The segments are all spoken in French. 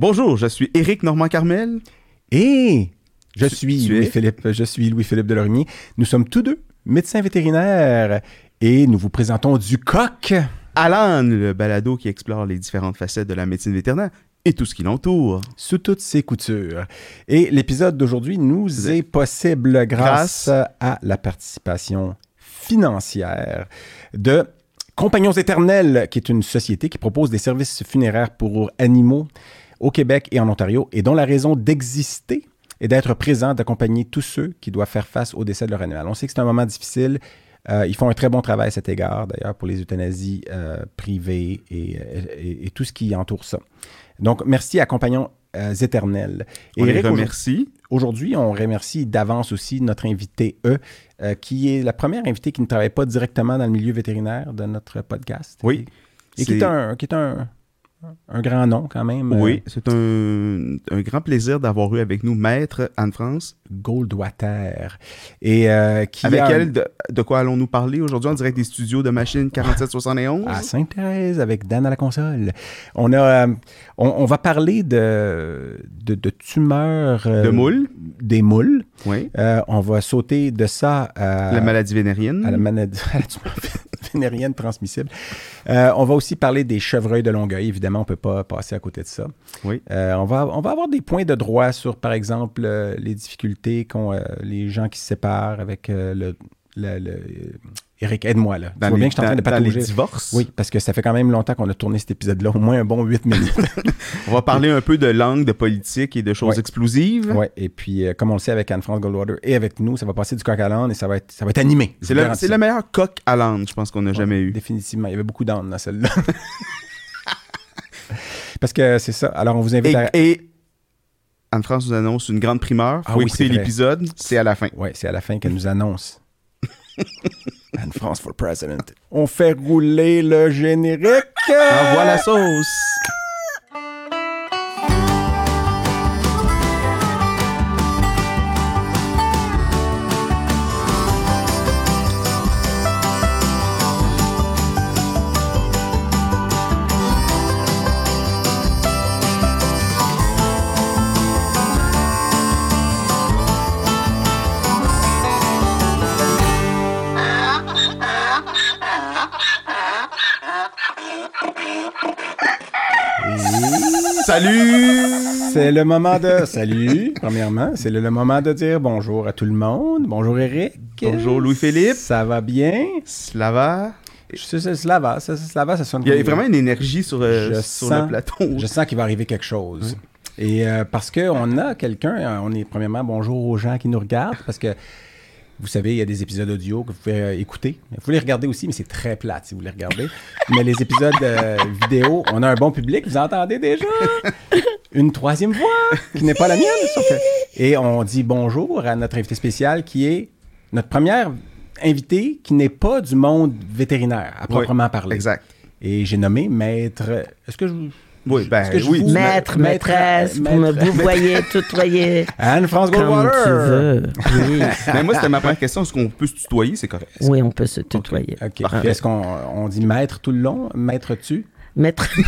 Bonjour, je suis Éric Normand-Carmel. Et je Tu- suis tu es? Louis-Philippe, je suis Louis-Philippe Delormier. Nous sommes tous deux médecins vétérinaires et nous vous présentons du coq. Alan, le balado qui explore les différentes facettes de la médecine vétérinaire et tout ce qui l'entoure. sous toutes ses coutures. Et l'épisode d'aujourd'hui nous est possible grâce à la participation financière de Compagnons éternels, qui est une société qui propose des services funéraires pour animaux au Québec et en Ontario et dont la raison d'exister est d'être présent, d'accompagner tous ceux qui doivent faire face au décès de leur animal. On sait que c'est un moment difficile. Euh, ils font un très bon travail à cet égard, d'ailleurs, pour les euthanasies euh, privées et, et- et tout ce qui entoure ça. Donc, merci à Compagnons euh, éternels. On les Eric, remercie. Aujourd'hui, on remercie d'avance aussi notre invité E, euh, qui est la première invitée qui ne travaille pas directement dans le milieu vétérinaire de notre podcast. Oui. Et qui est un, qui est un, un grand nom quand même. Oui, c'est un, un grand plaisir d'avoir eu avec nous Maître Anne-France. euh, Goldwater. Et euh, qui Avec a- elle, de, de quoi allons-nous parler aujourd'hui? En direct des studios de Machine 4771? à Sainte-Thérèse avec Dan à la console. On a, euh, on, on va parler de, de, de tumeurs. euh, De moules. Des moules. Oui. Euh, on va sauter de ça à la maladie vénérienne. à la maladie à la tumeur vénérienne transmissible. Euh, on va aussi parler des chevreuils de Longueuil. Évidemment, on ne peut pas passer à côté de ça. Oui. Euh, on, va, on va avoir des points de droit sur, par exemple, euh, les difficultés qu'ont euh, les gens qui se séparent avec le, le- le- Eric, aide-moi là. Dans tu vois les, bien que je suis en train de dans les divorces? Oui, parce que ça fait quand même longtemps qu'on a tourné cet épisode-là, au moins un bon 8 minutes. On va parler un peu de langue, de politique et de choses Ouais. explosives. ouais, et puis, euh, comme on le sait avec Anne-France Goldwater et avec nous, ça va passer du coq à l'âne et ça va être, ça va être animé. C'est le, le meilleur coq à l'âne, je pense qu'on a Ouais, jamais eu. Définitivement. Il y avait beaucoup d'ânes dans celle-là. Parce que c'est ça. Alors, on vous invite Et, à. et Anne-France nous annonce une grande primeur. Ah oui, écouter l'épisode, c'est à la fin. Ouais, c'est à la fin qu'elle nous annonce. Anne-France for President. On fait rouler le générique. Envoie la sauce. Salut! C'est le moment de. Salut, premièrement. C'est le, le moment de dire bonjour à tout le monde. Bonjour, Eric. Bonjour, Louis-Philippe. Ça va bien? Slava. Je sais, cela va. Ça, cela va, ça sonne Il y a vraiment une énergie sur, euh, sur sens- le plateau. Je sens qu'il va arriver quelque chose. Et euh, parce qu'on a quelqu'un, euh, on est premièrement bonjour aux gens qui nous regardent, parce que vous savez, il y a des épisodes audio que vous pouvez euh, écouter. Vous pouvez les regarder aussi, mais c'est très plate si vous les regardez. mais les épisodes euh, vidéo, on a un bon public, vous entendez déjà? Une troisième voix qui n'est pas la mienne. sauf que- Et on dit bonjour à notre invité spécial qui est notre première invitée qui n'est pas du monde vétérinaire, à proprement parler. Exact. Et j'ai nommé maître. Est-ce que je vous. Oui, ben oui. vous- Maître, Maître- maîtresse, vous me maître- vous voyez, tutoyer Anne-France comme Goldwater. tu veux. Oui, Mais moi, c'était ma première question. Est-ce qu'on peut se tutoyer? C'est correct. oui, on peut se tutoyer. OK. Parfait. Est-ce qu'on on dit maître tout le long? Maître tu? Maître.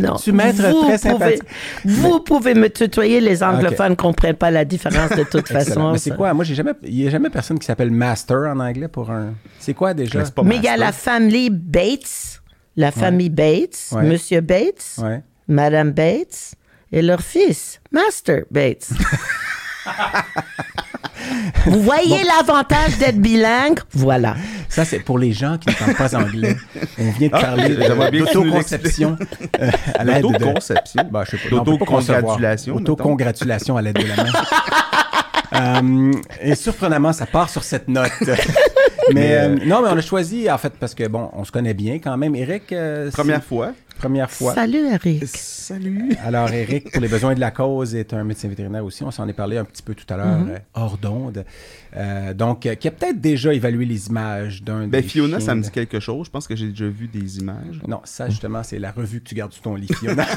non. Tu maître vous très pouvez, sympathique. Vous pouvez me tutoyer. Les anglophones ne comprennent pas la différence de toute façon. Mais c'est quoi? Moi, j'ai jamais. Il n'y a jamais personne qui s'appelle master en anglais pour un. C'est quoi déjà? Mais il y a la famille Bates, la famille Bates, Ouais. Monsieur Bates, Ouais. Madame Bates et leur fils, Master Bates. Vous voyez l'avantage d'être bilingue? Voilà. Ça, c'est pour les gens qui ne parlent pas anglais. On vient de Ah, parler nous d'autoconception euh, à l'aide de... L'autoconception. Bah, je sais pas. D'autocongratulation. Autocongratulation à l'aide de la main. Euh, et surprenamment, ça part sur cette note. mais euh, non, mais on a choisi, en fait, parce que, bon, on se connaît bien quand même. Eric, euh, Première fois. Première fois. Salut, Eric. Salut. Alors, Eric, pour les besoins de la cause, est un médecin vétérinaire aussi. On s'en est parlé un petit peu tout à l'heure, Mm-hmm. euh, hors d'onde. Euh, donc, euh, qui a peut-être déjà évalué les images d'un Ben, des Fiona, chiens ça me dit quelque chose. Je pense que j'ai déjà vu des images. Non, ça, justement, c'est la revue que tu gardes sous ton lit, Fiona.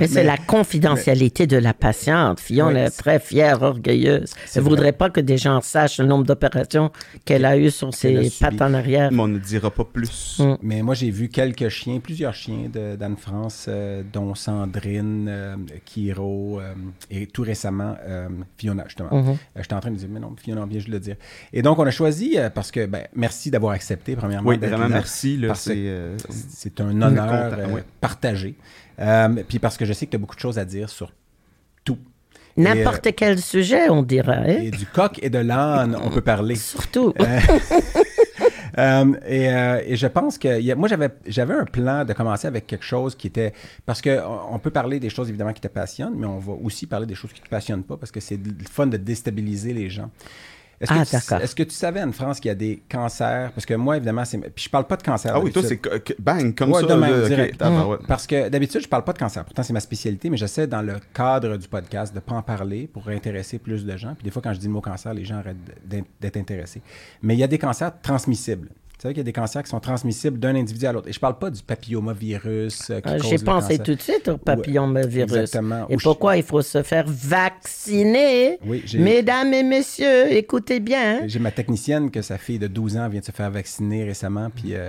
Mais c'est la confidentialité de la patiente. Fiona Oui, est très fière, orgueilleuse. C'est Elle ne voudrait pas que des gens sachent le nombre d'opérations qu'elle a eues sur ses pattes en arrière. Mais on ne dira pas plus. Mm. Mais moi, j'ai vu quelques chiens, plusieurs chiens chiens d'Anne-France, euh, dont Sandrine, euh, Kiro euh, et tout récemment euh, Fiona, justement. Mhm. Euh, J'étais en train de dire, mais non, Fiona vient juste de le dire. Et donc, on a choisi, euh, parce que, ben, merci d'avoir accepté, premièrement. Oui, vraiment, là. merci. C'est, euh, un honneur content, euh, partagé. Euh, puis parce que je sais que tu as beaucoup de choses à dire sur tout. N'importe quel sujet, on dirait. Et du coq et de l'âne, on peut parler. Surtout. Euh, et, euh, et je pense que moi j'avais j'avais un plan de commencer avec quelque chose qui était parce que on on peut parler des choses évidemment qui te passionnent, mais on va aussi parler des choses qui te passionnent pas parce que c'est fun de déstabiliser les gens. Est-ce que, Ah, d'accord. est-ce que tu savais en France qu'il y a des cancers? Parce que moi évidemment c'est puis je parle pas de cancer. Ah oui, toi, c'est bang, comme Ouais, ça. de même, là, ok. direct. Ah, bah Mm. ouais. Parce que d'habitude, je parle pas de cancer. Pourtant, c'est ma spécialité, mais j'essaie dans le cadre du podcast de pas en parler pour intéresser plus de gens. Puis des fois, quand je dis le mot cancer, les gens arrêtent d'être intéressés. Mais il y a des cancers transmissibles. Vous savez qu'il y a des cancers qui sont transmissibles d'un individu à l'autre. Et je parle pas du papillomavirus euh, Euh, J'ai pensé tout de suite au papillomavirus. exactement. Et je- pourquoi il faut se faire vacciner? Oui, Mesdames et messieurs, écoutez bien. J'ai ma technicienne que sa fille de 12 ans vient de se faire vacciner récemment. Puis euh,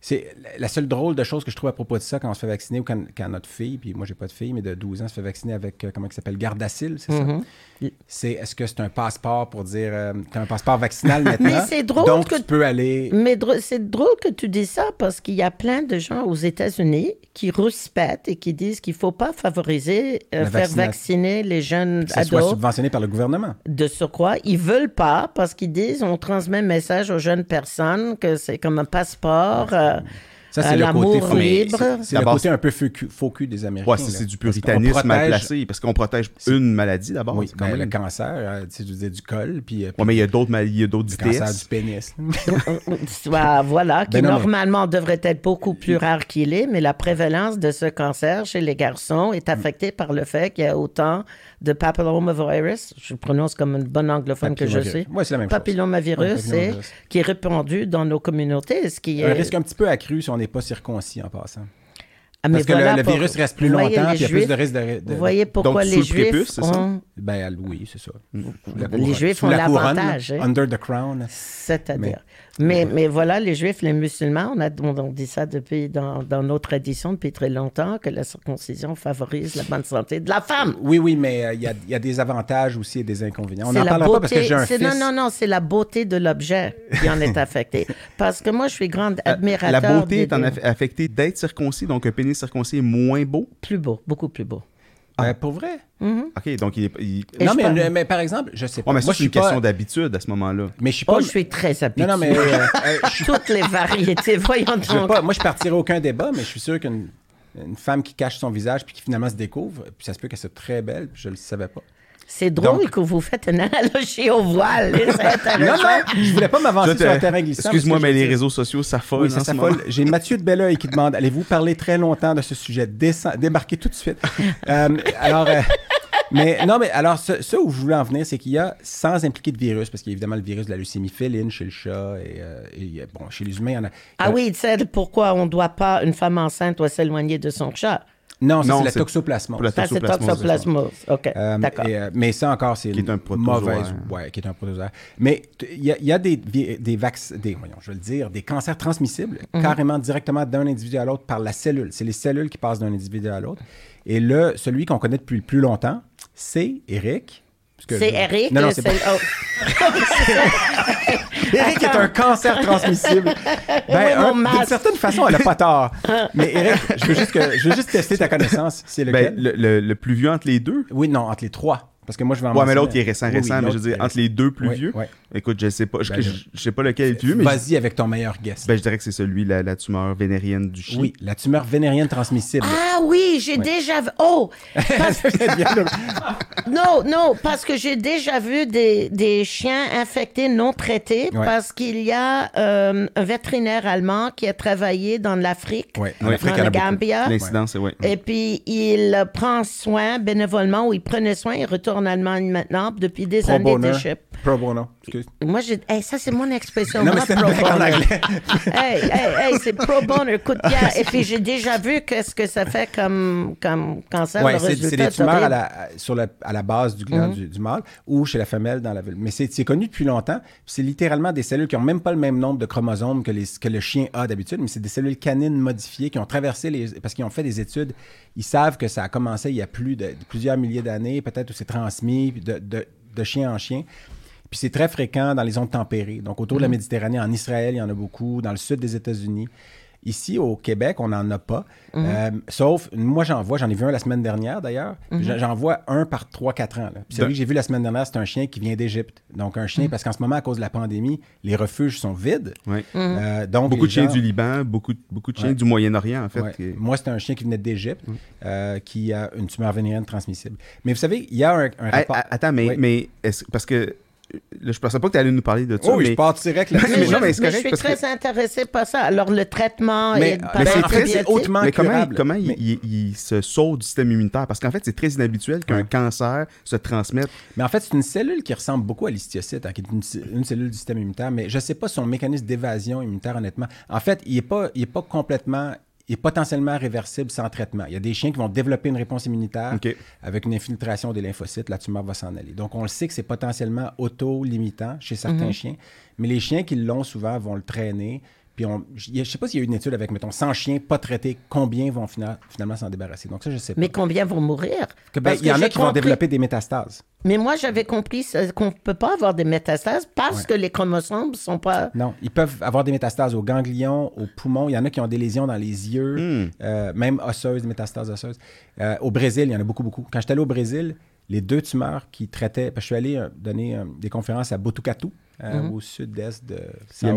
c'est la seule drôle de chose que je trouve à propos de ça quand on se fait vacciner ou quand, quand notre fille, puis moi j'ai pas de fille, mais de 12 ans se fait vacciner avec, euh, comment il s'appelle, Gardasil, c'est ça? C'est, est-ce que c'est un passeport pour dire, euh, t'as un passeport vaccinal maintenant? Mais c'est drôle Donc que- tu peux aller... Mais dr- c'est drôle que tu dis ça parce qu'il y a plein de gens aux États-Unis qui rouspètent et qui disent qu'il ne faut pas favoriser, euh, faire vaccination. vacciner les jeunes Que ça soit subventionné par le gouvernement. De surcroît, ils veulent pas parce qu'ils disent on transmet un message aux jeunes personnes que c'est comme un passeport euh, Ça, à c'est le côté faux- libre. C'est le côté un peu faux cul, des Américains. Ouais, c'est du puritanisme mal protège- placé, parce qu'on protège une maladie d'abord. Oui, même- le cancer, euh, tu sais, je veux dire, du col, puis, euh, Ouais, mais il y a d'autres mal- il y a d'autres le cancer du pénis. Soit, voilà, qui Ben non, mais- normalement devrait être beaucoup plus rare qu'il est, mais la prévalence de ce cancer chez les garçons est affectée par le fait qu'il y a autant de papillomavirus, je le prononce comme une bonne anglophone que je sais, Ouais, c'est la même chose. papillomavirus, c'est- papillomavirus. qui est répandu dans nos communautés, ce qui est... Un risque un petit peu accru si on n'est pas circoncis en passant. Ah, Parce que le- voilà le, pour- virus reste plus longtemps, puis il y a plus de risque de. de- Vous voyez pourquoi les le Juifs prépuce, ont... Ben oui, c'est ça. Sous la Les. Juifs Sous ont la couronne, l'avantage, hein. Under the crown. C'est-à-dire. Mais, mais voilà, les Juifs, les musulmans, on, a, on, dit ça depuis dans, dans nos traditions depuis très longtemps, que la circoncision favorise la bonne santé de la femme. Oui, oui, mais euh, il y, y a des avantages aussi et des inconvénients. On n'en parlera pas parce que beauté- j'ai un fils. Non, non, non, c'est la beauté de l'objet qui en est affectée. Parce que moi, je suis grande admirateur. La beauté des est en affectée d'être circoncis, donc un pénis circoncis est moins beau? Plus beau, beaucoup plus beau. Ben, pour vrai. OK, donc il est. il- non, mais, le- mais par exemple, je sais pas. Ouais, mais ça, Moi, c'est une pas. question d'habitude à ce moment-là. Mais je suis pas. Oh, je suis très habituée. Non, non, mais. euh, euh, je Toutes les variétés, voyons Je donc. pas, moi, je partirai aucun débat, mais je suis sûr qu'une une femme qui cache son visage puis qui finalement se découvre, puis ça se peut qu'elle soit très belle, puis je le savais pas. C'est drôle Donc- que vous faites une analogie au voile. C'est Non, intéressant. non, je voulais pas m'avancer sur un terrain glissant. Excuse-moi, mais les réseaux sociaux s'affolent. Oui, ça en ce s'affole. J'ai Mathieu de Belleuil qui demande allez-vous parler très longtemps de ce sujet? Descend- Débarquez tout de suite. Euh, alors, euh, mais non, mais alors, ce, ce où je voulais en venir, c'est qu'il y a, sans impliquer de virus, parce qu'il y a évidemment le virus de la leucémie féline chez le chat et, euh, et, bon, chez les humains, il y en a. Ah oui, tu sais pourquoi on doit pas, une femme enceinte doit s'éloigner de son chat? Non, ça, c'est la c'est- toxoplasmose. la Ça, c'est Toxoplasmose, toxoplasmose. OK, Euh, d'accord. euh, mais ça encore, c'est Qui est un une protozoaire. mauvaise, ouais, qui est un protozoaire. Mais il y a, il y a des, des vaccins, des, voyons, je vais le dire, des cancers transmissibles Mhm. carrément directement d'un individu à l'autre par la cellule. C'est les cellules qui passent d'un individu à l'autre. Et le, celui qu'on connaît depuis le plus longtemps, c'est Eric. C'est je- Eric. Non, non, c'est- c'est pas... oh. Eric est un cancer transmissible. Ben, Oui, D'une certaine façon, elle n'a pas tort. Mais Eric, je veux juste, que, je veux juste tester ta connaissance. C'est lequel? Ben, le, le- le plus vieux entre les deux? Oui, non, entre les trois. Parce que moi, je vais en Ouais, mais l'autre, il est récent, Oui, oui, récent. mais je veux dire, entre les deux plus Ouais, vieux. Écoute, je sais pas. Je, Ben, je, je sais pas lequel est le plus vieux, Vas-y avec ton meilleur guess. ben, je dirais que c'est celui, la, la tumeur vénérienne du chien. oui, la tumeur vénérienne transmissible. Ah oui, j'ai déjà vu. Oh! parce- non, non, parce que j'ai déjà vu des, des chiens infectés non traités Ouais. parce qu'il y a euh, un vétérinaire allemand qui a travaillé dans l'Afrique, Ouais, en dans a beaucoup. Gambia. L'incidence, c'est ouais. Et puis, il prend soin bénévolement, ou il prenait soin, il retourne en Allemagne maintenant, depuis des Pro années bono. des chips. Pro bono. Excuse. Moi, j'ai. Hey, ça, c'est mon expression. Non, mais c'est pro en anglais. hey, hey, hey, c'est pro bono, écoute bien. Et puis, j'ai déjà vu qu'est-ce que ça fait comme, comme cancer, le c'est des tumeurs à la, sur la, à la base du gland Mhm. du, du mâle ou chez la femelle dans la vulve. Mais c'est c'est connu depuis longtemps. C'est littéralement des cellules qui n'ont même pas le même nombre de chromosomes que, les, que le chien a d'habitude, mais c'est des cellules canines modifiées qui ont traversé les. Parce qu'ils ont fait des études. Ils savent que ça a commencé il y a plus de, plusieurs milliers d'années, peut-être où c'est transmis de, de- de chien en chien. Puis c'est très fréquent dans les zones tempérées. Donc autour de la Méditerranée, en Israël, il y en a beaucoup, dans le sud des États-Unis. Ici, au Québec, on n'en a pas. Euh, sauf, moi, j'en vois, j'en ai vu un la semaine dernière d'ailleurs. J'en- J'en vois un par 3-4 ans. là. Puis celui que j'ai vu la semaine dernière, c'est un chien qui vient d'Égypte. Donc un chien, parce qu'en ce moment, à cause de la pandémie, les refuges sont vides. Euh, donc Beaucoup de chiens du Liban, beaucoup, beaucoup de chiens Ouais. du Moyen-Orient, en fait. Ouais. qui- Moi, c'était un chien qui venait d'Égypte, euh, qui a une tumeur vénérienne transmissible. Mais vous savez, il y a un, un rapport. Attends, mais, Oui. mais est-ce- parce que je pensais pas que tu allais nous parler de ça. Oh, oui, mais, je pars direct là-dessus. Mais, Mais je, non, mais c'est mais correct je suis très intéressée par ça. Alors, le traitement Mais- est c'est très- hautement mais comment, curable. comment il- Mais- il, il se sauve du système immunitaire? Parce qu'en fait, c'est très inhabituel qu'un Ouais. cancer se transmette. Mais en fait, c'est une cellule qui ressemble beaucoup à l'histiocyte, hein, qui est une, une cellule du système immunitaire, mais je ne sais pas son mécanisme d'évasion immunitaire, honnêtement. En fait, il n'est pas, il est pas complètement, il est potentiellement réversible sans traitement. Il y a des chiens qui vont développer une réponse immunitaire avec une infiltration des lymphocytes, la tumeur va s'en aller. Donc, on le sait que c'est potentiellement auto-limitant chez certains chiens, mais les chiens qui l'ont souvent vont le traîner. Puis, on, je ne sais pas s'il y a eu une étude avec, mettons, 100 chiens pas traités, combien vont fina- finalement s'en débarrasser? Donc, ça, je sais pas. Mais combien vont mourir? Que, ben, il y en a qui vont développer des métastases. Mais moi, j'avais compris qu'on ne peut pas avoir des métastases parce Ouais. que les chromosomes ne sont pas. Non, ils peuvent avoir des métastases aux ganglions, aux poumons. Il y en a qui ont des lésions dans les yeux, Hmm. euh, même osseuses, des métastases osseuses. Euh, au Brésil, il y en a beaucoup, beaucoup. Quand j'étais allé au Brésil, les deux tumeurs qui traitaient... Parce que je suis allé euh, donner euh, des conférences à Botucatu, euh, Mhm. au sud-est de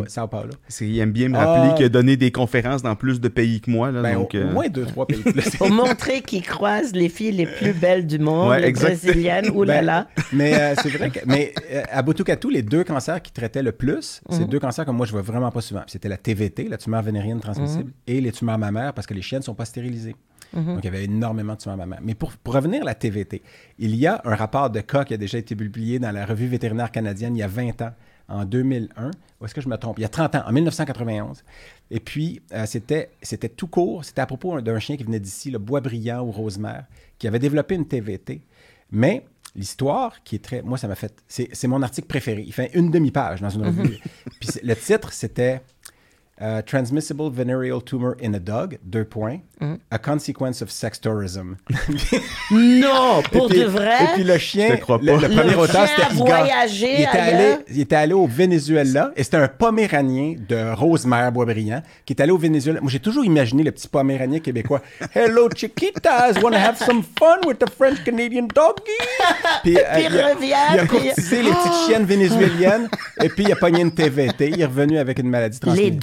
Sao, Paulo. C'est- Il aime bien me rappeler Ah. qu'il a donné des conférences dans plus de pays que moi. Là, Ben, donc, au, euh, au moins deux, trois pays. plus. Pour montrer qu'ils croisent les filles les plus belles du monde, Ouais, les brésiliennes, ou là Ben, là. Mais euh, c'est vrai que. Mais euh, à Botucatu, les deux cancers qui traitaient le plus, Mhm. c'est deux cancers que moi je vois vraiment pas souvent. C'était la TVT, la tumeur vénérienne transmissible, Mhm. et les tumeurs mammaires parce que les chiennes ne sont pas stérilisées. Donc il y avait énormément de tumeurs mammaires. Mais pour, pour revenir à la TVT, il y a un rapport de cas qui a déjà été publié dans la revue vétérinaire canadienne il y a 20 ans, en 2001. Ou est-ce que je me trompe? Il y a 30 ans, en 1991. Et puis, euh, c'était, c'était tout court. C'était à propos d'un chien qui venait d'ici, le Boisbriand ou Rosemère, qui avait développé une TVT. Mais l'histoire, qui est très. Moi, ça m'a fait. C'est, mon article préféré. Il fait une demi-page dans une revue. Puis c'est- le titre, c'était Transmissible Venereal Tumor in a Dog, deux points, A Consequence of Sex Tourism. Non, pour puis, de vrai? Et puis le chien, le, le Le premier auteur, chien a c'était voyagé il était, allé, il était allé au Venezuela et c'était un Poméranien de Rosemère Boisbriand qui est allé au Venezuela. Moi, j'ai toujours imaginé le petit Poméranien québécois. Hello, chiquitas, wanna have some fun with the French Canadian doggy? Puis, euh, puis il a- revient, Il a puis- courtisé les petites chiennes vénézuéliennes et puis il a pogné une TVT. Il est revenu avec une maladie Les transmissible.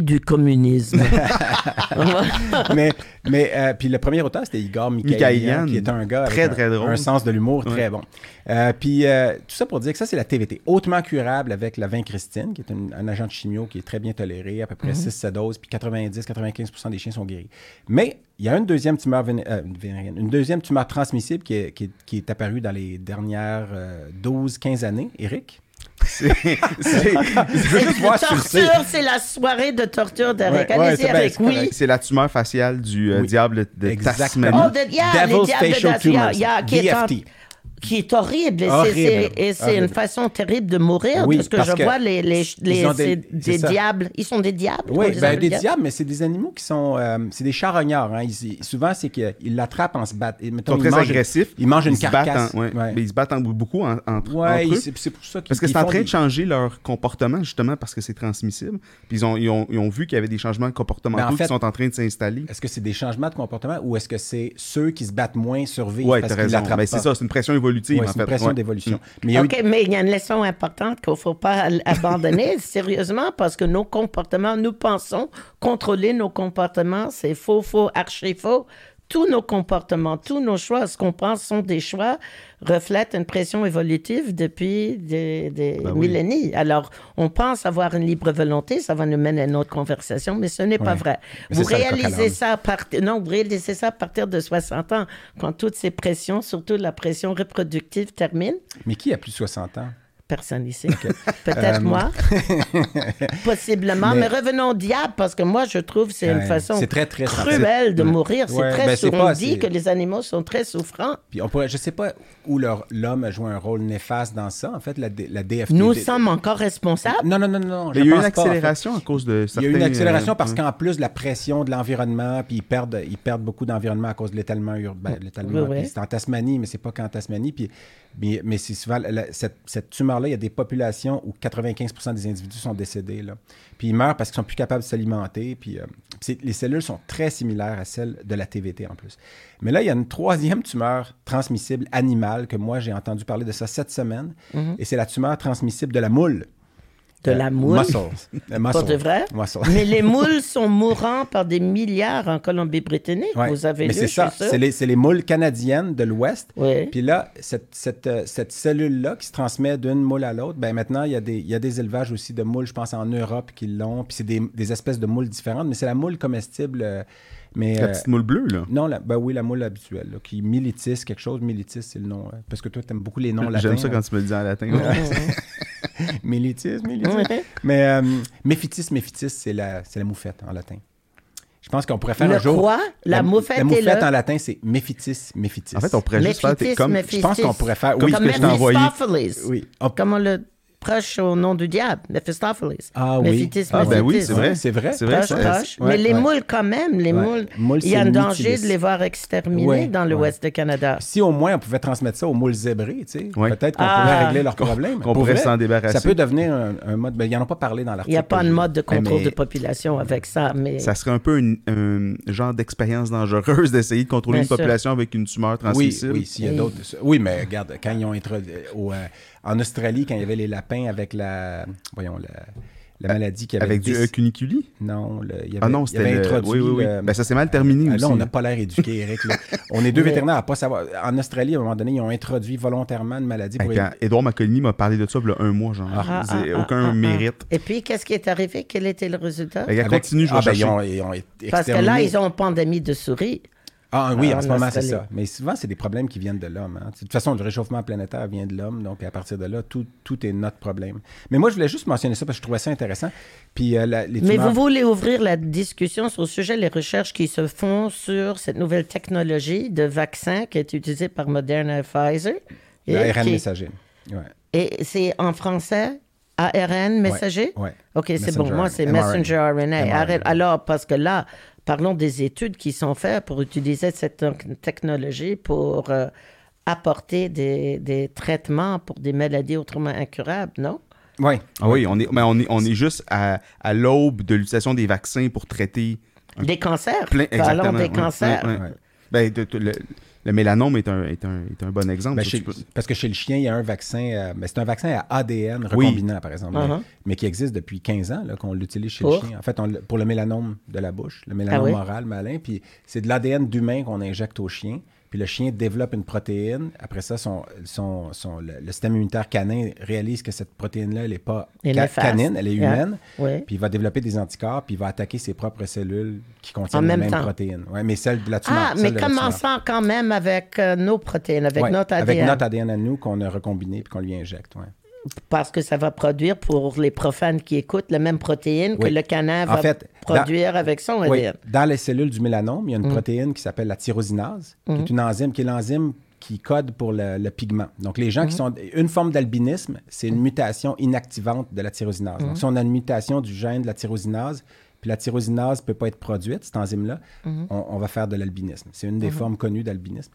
Du communisme. mais mais euh, puis le premier auteur, c'était Igor Mikhailian, qui est un gars Très, avec un, très drôle. un sens de l'humour Ouais. très bon. Euh, puis euh, tout ça pour dire que ça, c'est la TVT. Hautement curable avec la vincristine, qui est un, un agent de chimio qui est très bien toléré, à peu près 6-7 doses, puis 90-95 des chiens sont guéris. Mais il y a une deuxième tumeur, véné- euh, une deuxième tumeur transmissible qui est, qui est- qui est apparue dans les dernières euh, 12-15 années. Eric? C'est- juste voir torture, la soirée de torture d'Eric. Ouais, ouais, Allez-y, c'est oui. la tumeur faciale du euh, Oui. diable de Exactement. Tasmanie. Oh, de, yeah, les Devil's facial yeah, en- DFT. Qui est horrible. Et c'est- Horrible. c'est- Et c'est une façon terrible de mourir Oui, parce que parce je que vois les, les, les- des- diables. Ils sont des diables. Oui, ben, des diables. diables, mais c'est des animaux qui sont. euh, c'est des charognards. Hein. Ils- ils- souvent, c'est qu'ils l'attrapent en se battant. Ils sont très agressifs. Ils mangent une battent carcasse. en- ouais. Ouais. Mais ils se battent en- beaucoup en- entre, Ouais, entre eux. c'est pour ça qu'ils Parce que ils c'est en train des- de changer leur comportement, justement, parce que c'est transmissible. Puis ils ont, ils, ont, ils ont vu qu'il y avait des changements comportementaux Ben, en fait- qui sont en train de s'installer. Est-ce que c'est des changements de comportement ou est-ce que c'est ceux qui se battent moins survivent t'as qu'ils raison. l'attrapent Ben, c'est ça, c'est une pression évolutive, Ouais, en fait. une pression Ouais. d'évolution. Mais il y a eu- OK, mais il y a une leçon importante qu'il ne faut pas abandonner, sérieusement, parce que nos comportements, nous pensons contrôler nos comportements. C'est faux, faux, archi faux. Tous nos comportements, tous nos choix, ce qu'on pense sont des choix, reflètent une pression évolutive depuis des, des Ben oui. millénaires. Alors, on pense avoir une libre volonté, ça va nous mener à une autre conversation, mais ce n'est pas vrai. Mais Vous ça, réalisez ça à partir... Non, vous réalisez ça à partir de 60 ans, quand toutes ces pressions, surtout la pression reproductive, terminent. Mais qui a plus de 60 ans? Personne ici. Peut-être moi. Possiblement. Mais... Mais- revenons au diable, parce que moi, je trouve que c'est une Ouais, façon c'est très, très cruelle de Ouais. mourir. C'est très ben, souvent dit c'est- que les animaux sont très souffrants. Puis on pourrait, je sais pas où leur- l'homme a joué un rôle néfaste dans ça. En fait, la, la DFT. Nous D- sommes encore responsables. Non, non, non, non. Je il y a eu une pense pas, en fait. accélération à cause de Il certains... y a eu une accélération euh, parce qu'en plus la pression de l'environnement, puis ils perdent, ils perdent beaucoup d'environnement à cause de l'étalement urbain. l'étalement, Oui, oui. C'est en Tasmanie, mais c'est pas qu'en Tasmanie. Puis, mais mais c'est souvent la- cette, cette tumeur-là, il y a des populations où 95% des individus sont décédés. Là. Puis ils meurent parce qu'ils sont plus capables de s'alimenter. Puis, euh, puis les cellules sont très similaires à celles de la TVT en plus. Mais là, il y a une troisième tumeur transmissible animale que moi, j'ai entendu parler de ça cette semaine. Et c'est la tumeur transmissible de la moule. De Euh, la moule. Muscles. Euh, Pas de vrai? Mais les moules sont mourants par des milliards en Colombie-Britannique. Ouais. Vous avez Mais c'est ça, c'est les, c'est les moules canadiennes de l'Ouest. Oui. Puis là, cette, cette, euh, cette cellule-là qui se transmet d'une moule à l'autre, ben maintenant, il y, a des, il y a des élevages aussi de moules, je pense, en Europe qui l'ont. Puis c'est des, des espèces de moules différentes, mais c'est la moule comestible. euh, mais, La petite moule bleue, là. non, la, ben oui, la moule habituelle, là, qui militis, quelque chose, militis, c'est le nom. parce que toi, tu aimes beaucoup les noms latins. J'aime ça hein. quand tu me le dis en latin. ouais. Militis, militis. Mais euh, méphitis, méphitis, c'est la, c'est la moufette en latin. Je pense qu'on pourrait faire Le un jour. quoi? La moufette La moufette en latin, c'est méphitis, méphitis. En fait, on pourrait juste faire... Comme. Je pense qu'on pourrait faire. Comme Oui, Comme que je t'ai envoyé. Oui. On- Comme on le proche au nom du diable, Mephistopheles. Ah oui. Ah, ben oui, c'est vrai. C'est vrai. C'est vrai, Proche, ça- proche. ouais, Mais les ouais. moules, quand même, les Ouais. moules, il y a un danger de les voir exterminés Ouais, dans ouais. l'ouest du Canada. Si au moins on pouvait transmettre ça aux moules zébrés, tu sais, Ouais. peut-être qu'on Ah. pourrait régler leurs problèmes. qu'on Pour pourrait s'en débarrasser. Ça peut devenir un, un mode. Ben, ils n'en ont pas parlé dans Il l'article. n'y a pas de mode de contrôle mais- de population avec ça, mais Ça serait un peu une- un genre d'expérience dangereuse d'essayer de contrôler Bien une sûr. population avec une tumeur transmissible. oui, s'il y a Oui. d'autres. Oui, mais regarde, quand ils ont introduit. Euh, en Australie, quand il y avait les lapins avec la. Voyons, la, la maladie qui avait. Avec du cuniculi? Non, le- il y avait, Ah non, c'était avait le... introduit. Oui, oui, oui. le- Ben, ça s'est mal terminé Ah, aussi. Là, on n'a pas l'air éduqué, Eric. là. On est deux Mais- vétérinaires à pas savoir. En Australie, à un moment donné, ils ont introduit volontairement une maladie pour. quand Édouard Macolini m'a parlé de ça il y a un mois, genre. Ah, ah, aucun ah, ah, ah. mérite. Et puis, qu'est-ce qui est arrivé? Quel était le résultat? Qu'elle Avec- continue, je vais ah, ben, chercher. ils ont, ils ont été Parce que là, ils ont une pandémie de souris. Ah oui, Ah, en ce en moment, c'est ça. Mais souvent, c'est des problèmes qui viennent de l'homme. hein. De toute façon, le réchauffement planétaire vient de l'homme, donc à partir de là, tout, tout est notre problème. Mais moi, je voulais juste mentionner ça parce que je trouvais ça intéressant. Puis euh, la- les Mais vous voulez ouvrir la discussion sur le sujet, les recherches qui se font sur cette nouvelle technologie de vaccin qui est utilisée par Moderna et Pfizer. le et ARN qui- messager. Ouais. Et c'est en français, ARN messager? ouais. OK, c'est bon. Moi, c'est. Messenger RNA. Alors, parce que là, parlons des études qui sont faites pour utiliser cette te- technologie pour euh, apporter des, des traitements pour des maladies autrement incurables, non? Ouais. Ah oui, on est, mais on est, on est juste à, à l'aube de l'utilisation des vaccins pour traiter Des cancers? plein. Parlons exactement, des ouais, cancers. ouais, ouais. Ouais. Ben, de- de- le, le mélanome est un, est un, est un bon exemple. Ben, chez- peux- parce que chez le chien, il y a un vaccin, euh, ben, c'est un vaccin à ADN Oui. recombinant, par exemple, Uh-huh. mais qui existe depuis 15 ans, là, qu'on l'utilise chez Pour? le chien. En fait, on pour le mélanome de la bouche, le mélanome Ah oui? oral malin, puis c'est de l'ADN d'humain qu'on injecte au chien. Puis le chien développe une protéine. Après ça, son, son, son- le, le système immunitaire canin réalise que cette protéine-là, elle n'est pas Elle ca- canine, elle est Yeah. humaine. Oui. Puis il va développer des anticorps, puis il va attaquer ses propres cellules qui contiennent En la même protéine. Ouais, mais celle de la tumeur. Ah, mais commençons quand même avec euh, nos protéines, avec Ouais, notre ADN. Avec notre ADN à nous qu'on a recombiné puis qu'on lui injecte. ouais. Parce que ça va produire, pour les profanes qui écoutent, la même protéine que le En va fait, produire avec son Oui, ADN. dans les cellules du mélanome, il Mm. y a une protéine qui s'appelle la tyrosinase, qui est une enzyme qui est l'enzyme qui code pour le, le pigment. Donc, les gens Mm. qui sont... Une forme d'albinisme, c'est une mutation inactivante de la tyrosinase. Mm. Donc, si on a une mutation du gène de la tyrosinase, puis la tyrosinase ne peut pas être produite, cette enzyme-là, Mm-hmm. on, on va faire de l'albinisme. C'est une des formes connues d'albinisme.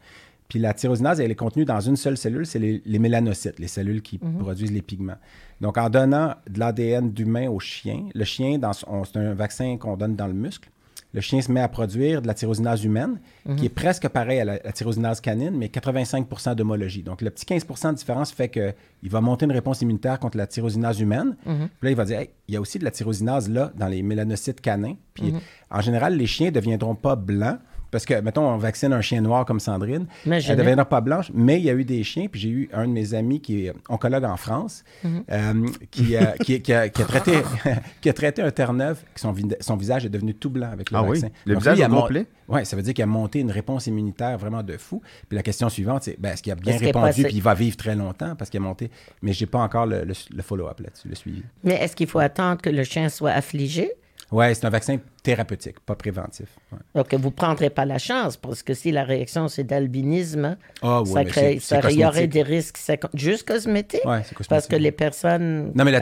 Puis la tyrosinase, elle est contenue dans une seule cellule, c'est les, les mélanocytes, les cellules qui Mm-hmm. produisent les pigments. Donc, en donnant de l'ADN d'humain au chien, le chien, c'est un vaccin qu'on donne dans le muscle, le chien se met à produire de la tyrosinase humaine, qui est presque pareil à la, la tyrosinase canine, mais 85 d'homologie. Donc, le petit 15% de différence fait qu'il va monter une réponse immunitaire contre la tyrosinase humaine. Puis là, il va dire, Hey, il y a aussi de la tyrosinase là, dans les mélanocytes canins. Puis, en général, les chiens ne deviendront pas blancs parce que, mettons, on vaccine un chien noir comme Sandrine, Imaginez. elle ne deviendra pas blanche, mais il y a eu des chiens, puis j'ai eu un de mes amis qui est oncologue en France, Mhm. euh, qui, a- qui- qui a, qui a traité, qui a traité un Terre-Neuve, son, son visage est devenu tout blanc avec le Ah oui? vaccin. Le Donc, visage lui, il a au complet? Oui, ça veut dire qu'il a monté une réponse immunitaire vraiment de fou. Puis la question suivante, c'est ben, est-ce qu'il a bien répondu, puis il va vivre très longtemps parce qu'il a monté? Mais j'ai pas encore le, le- le follow-up là-dessus, le suivi. Mais est-ce qu'il faut attendre que le chien soit affligé? Ouais, c'est un vaccin thérapeutique, pas préventif. Ouais. Donc, vous ne prendrez pas la chance, parce que si la réaction, c'est d'albinisme, Ah oui, ça mais crée- il y aurait des risques juste cosmétiques. Ouais, c'est cosmétique. Parce que les personnes Non, mais la